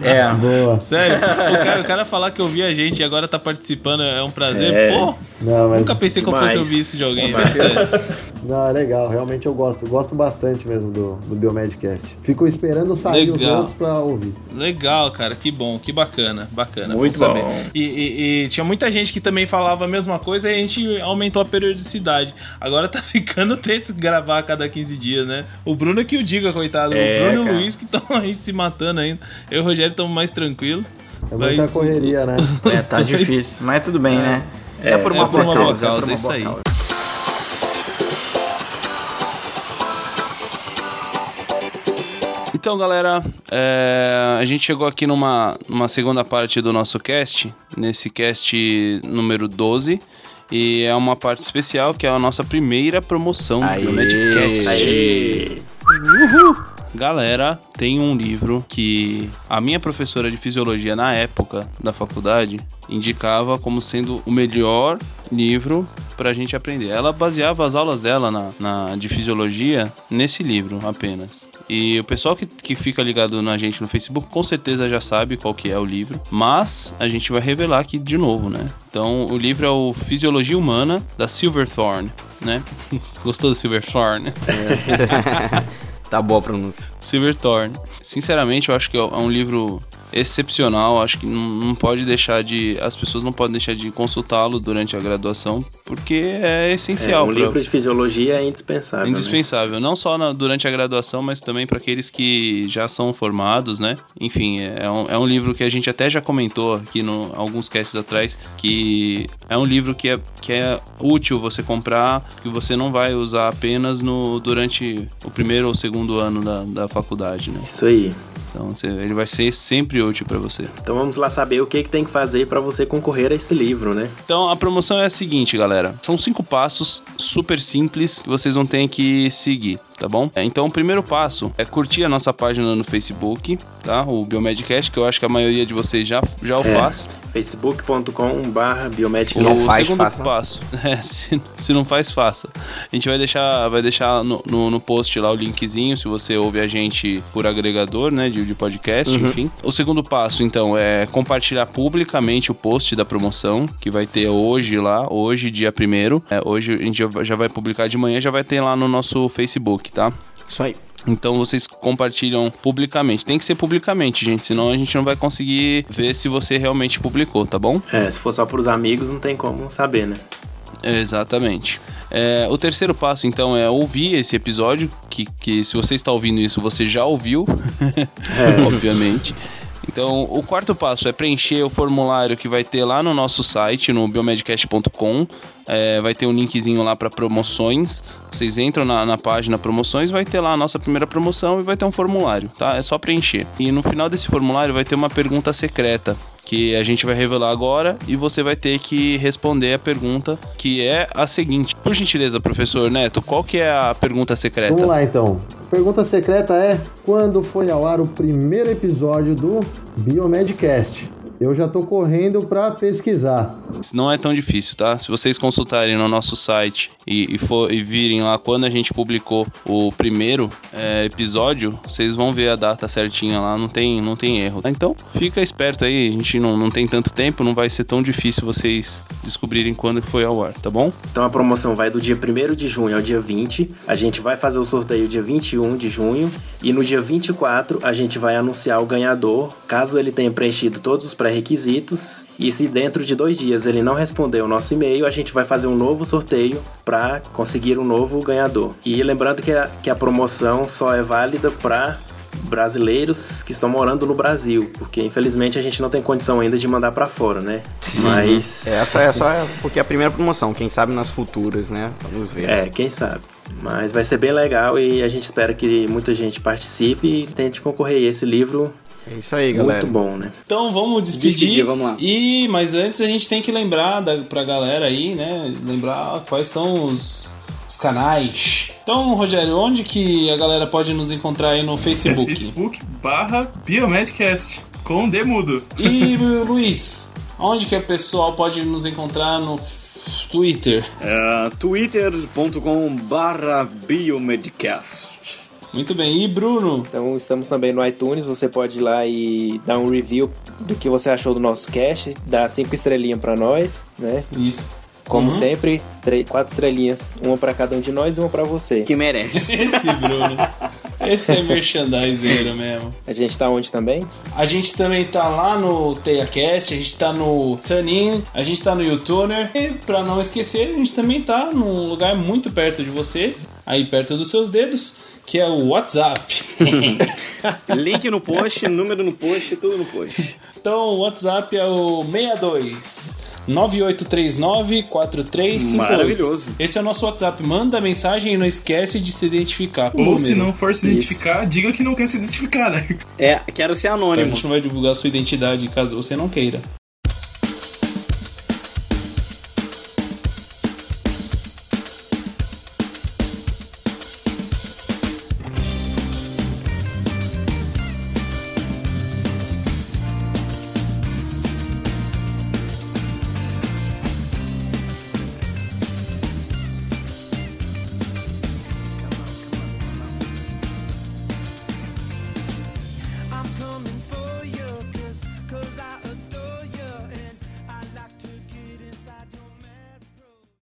É. Boa. Sério, o cara, o cara falar que ouvia a gente e agora tá participando é um prazer. É. Pô, Não, mas nunca pensei que eu fosse demais. ouvir isso de alguém. Demais. né? Não, é legal, realmente eu gosto, gosto bastante mesmo do, do Biomedcast. Fico esperando sair os Legal. outros pra ouvir. Legal, cara, que bom, que bacana, bacana. Muito bom. E, e- e tinha muita gente que também falava a mesma coisa e a gente aumentou a periodicidade. Agora tá ficando tenso gravar a cada 15 dias, né? O Bruno é que o diga, coitado. É, o Bruno e cara. o Luiz que estão aí se matando ainda. Eu e o Rogério estamos mais tranquilos. É muita Mas- correria, né? É, tá difícil, mas tudo bem, né? É, por uma é por boa uma boa causa, é por causa, uma isso boa aí. causa. Então, galera, é, a gente chegou aqui numa, numa segunda parte do nosso cast, nesse cast número 12. E é uma parte especial que é a nossa primeira promoção Aê, do Medcast. Aê! Galera, tem um livro que a minha professora de fisiologia na época da faculdade indicava como sendo o melhor livro pra gente aprender. Ela baseava as aulas dela na, na- de fisiologia nesse livro apenas. E o pessoal que, que fica ligado na gente no Facebook com certeza já sabe qual que é o livro, mas a gente vai revelar aqui de novo, né? Então, o livro é o Fisiologia Humana da Silverthorne, né? Gostou do Silverthorne? Tá boa a pronúncia. Silverthorne. Sinceramente, eu acho que é um livro excepcional. Acho que não, pode deixar de. As pessoas não podem deixar de consultá-lo durante a graduação, porque é É, essencial. um pra- livro de fisiologia é indispensável. né? Indispensável, não só na- durante a graduação, mas também para aqueles que já são formados, né? Enfim, é um, é um livro que a gente até já comentou aqui no alguns casts atrás, que é um livro que é, que é útil você comprar, que você não vai usar apenas no durante o primeiro ou segundo ano da, da faculdade, né? Isso aí. Então ele vai ser sempre útil para você. Então vamos lá saber o que, que tem que fazer para você concorrer a esse livro, né? Então a promoção é a seguinte, galera. São cinco passos super simples que vocês vão ter que seguir, tá bom? É, Então o primeiro passo é curtir a nossa página no Facebook, tá? O Biomedcast, que eu acho que a maioria de vocês já, já o É. faz. facebook.com barra biomedicast. Não o faz, segundo faça. passo, é, se, se não faz, faça. A gente vai deixar, vai deixar no, no, no post lá o linkzinho, se você ouve a gente por agregador, né, de, de podcast, enfim. O segundo passo, então, é compartilhar publicamente o post da promoção, que vai ter hoje lá, hoje, dia 1 é, Hoje a gente já vai publicar de manhã, já vai ter lá no nosso Facebook, tá? Isso aí. Então vocês compartilham publicamente. Tem que ser publicamente, gente, senão a gente não vai conseguir ver se você realmente publicou, tá bom? É, se for só pros amigos, não tem como saber, né? Exatamente. É, o terceiro passo, então, é ouvir esse episódio, que, que se você está ouvindo isso, você já ouviu, obviamente. Então, o quarto passo é preencher o formulário que vai ter lá no nosso site, no biomedcast.com. É, vai ter um linkzinho lá para promoções. Vocês entram na, na página promoções, vai ter lá a nossa primeira promoção e vai ter um formulário, tá? É só preencher. E no final desse formulário vai ter uma pergunta secreta que a gente vai revelar agora e você vai ter que responder a pergunta que é a seguinte. Por gentileza, professor Neto, qual que é a pergunta secreta? Vamos lá então. A pergunta secreta é: quando foi ao ar o primeiro episódio do Biomedcast? Eu já tô correndo pra pesquisar. Não é tão difícil, tá? Se vocês consultarem no nosso site e, e, for, e virem lá quando a gente publicou o primeiro é, episódio, vocês vão ver a data certinha lá, não tem, não tem erro. Então, fica esperto aí, a gente não, não tem tanto tempo, não vai ser tão difícil vocês descobrirem quando foi ao ar, tá bom? Então a promoção vai do dia 1 de junho ao dia 20. A gente vai fazer o sorteio dia 21 de junho. E no dia 24 a gente vai anunciar o ganhador, caso ele tenha preenchido todos os pré-requisitos. E se dentro de dois dias ele não responder o nosso e-mail, a gente vai fazer um novo sorteio para conseguir um novo ganhador. E lembrando que a, que a promoção só é válida para brasileiros que estão morando no Brasil, porque infelizmente a gente não tem condição ainda de mandar para fora, né? Mas Essa é só porque é a primeira promoção. Quem sabe nas futuras, né? Vamos ver. É, quem sabe. Mas vai ser bem legal e a gente espera que muita gente participe e tente concorrer a esse livro É isso aí, galera. muito bom, né? Então vamos despedir. Despedir, vamos lá. E mas antes a gente tem que lembrar da, pra galera aí, né? Lembrar quais são os, os canais. Então, Rogério, onde que a galera pode nos encontrar aí no Facebook? Facebook barra Biomedcast com D mudo. E Luiz, onde que o pessoal pode nos encontrar no Twitter? É, twitter.com barra biomedcast. Muito bem. E Bruno? Então estamos também no iTunes, você pode ir lá e dar um review do que você achou do nosso cast, dar cinco estrelinhas pra nós, né? Isso. Como Uhum. sempre, três, quatro estrelinhas, uma pra cada um de nós e uma pra você. Que merece. Esse Bruno. Esse é merchandiseiro mesmo. A gente tá onde também? A gente também tá lá no TeiaCast, a gente tá no Tunin, a gente tá no YouTuner. E pra não esquecer, a gente também tá num lugar muito perto de você, aí perto dos seus dedos, que é o WhatsApp. Link no post, número no post, tudo no post. então o WhatsApp é o 62 9839-4358. Maravilhoso. Esse é o nosso WhatsApp. Manda mensagem e não esquece de se identificar. Ou número. se não for se Isso. identificar, diga que não quer se identificar, né? É, quero ser A anônimo. gente não vai divulgar a sua identidade caso você não queira.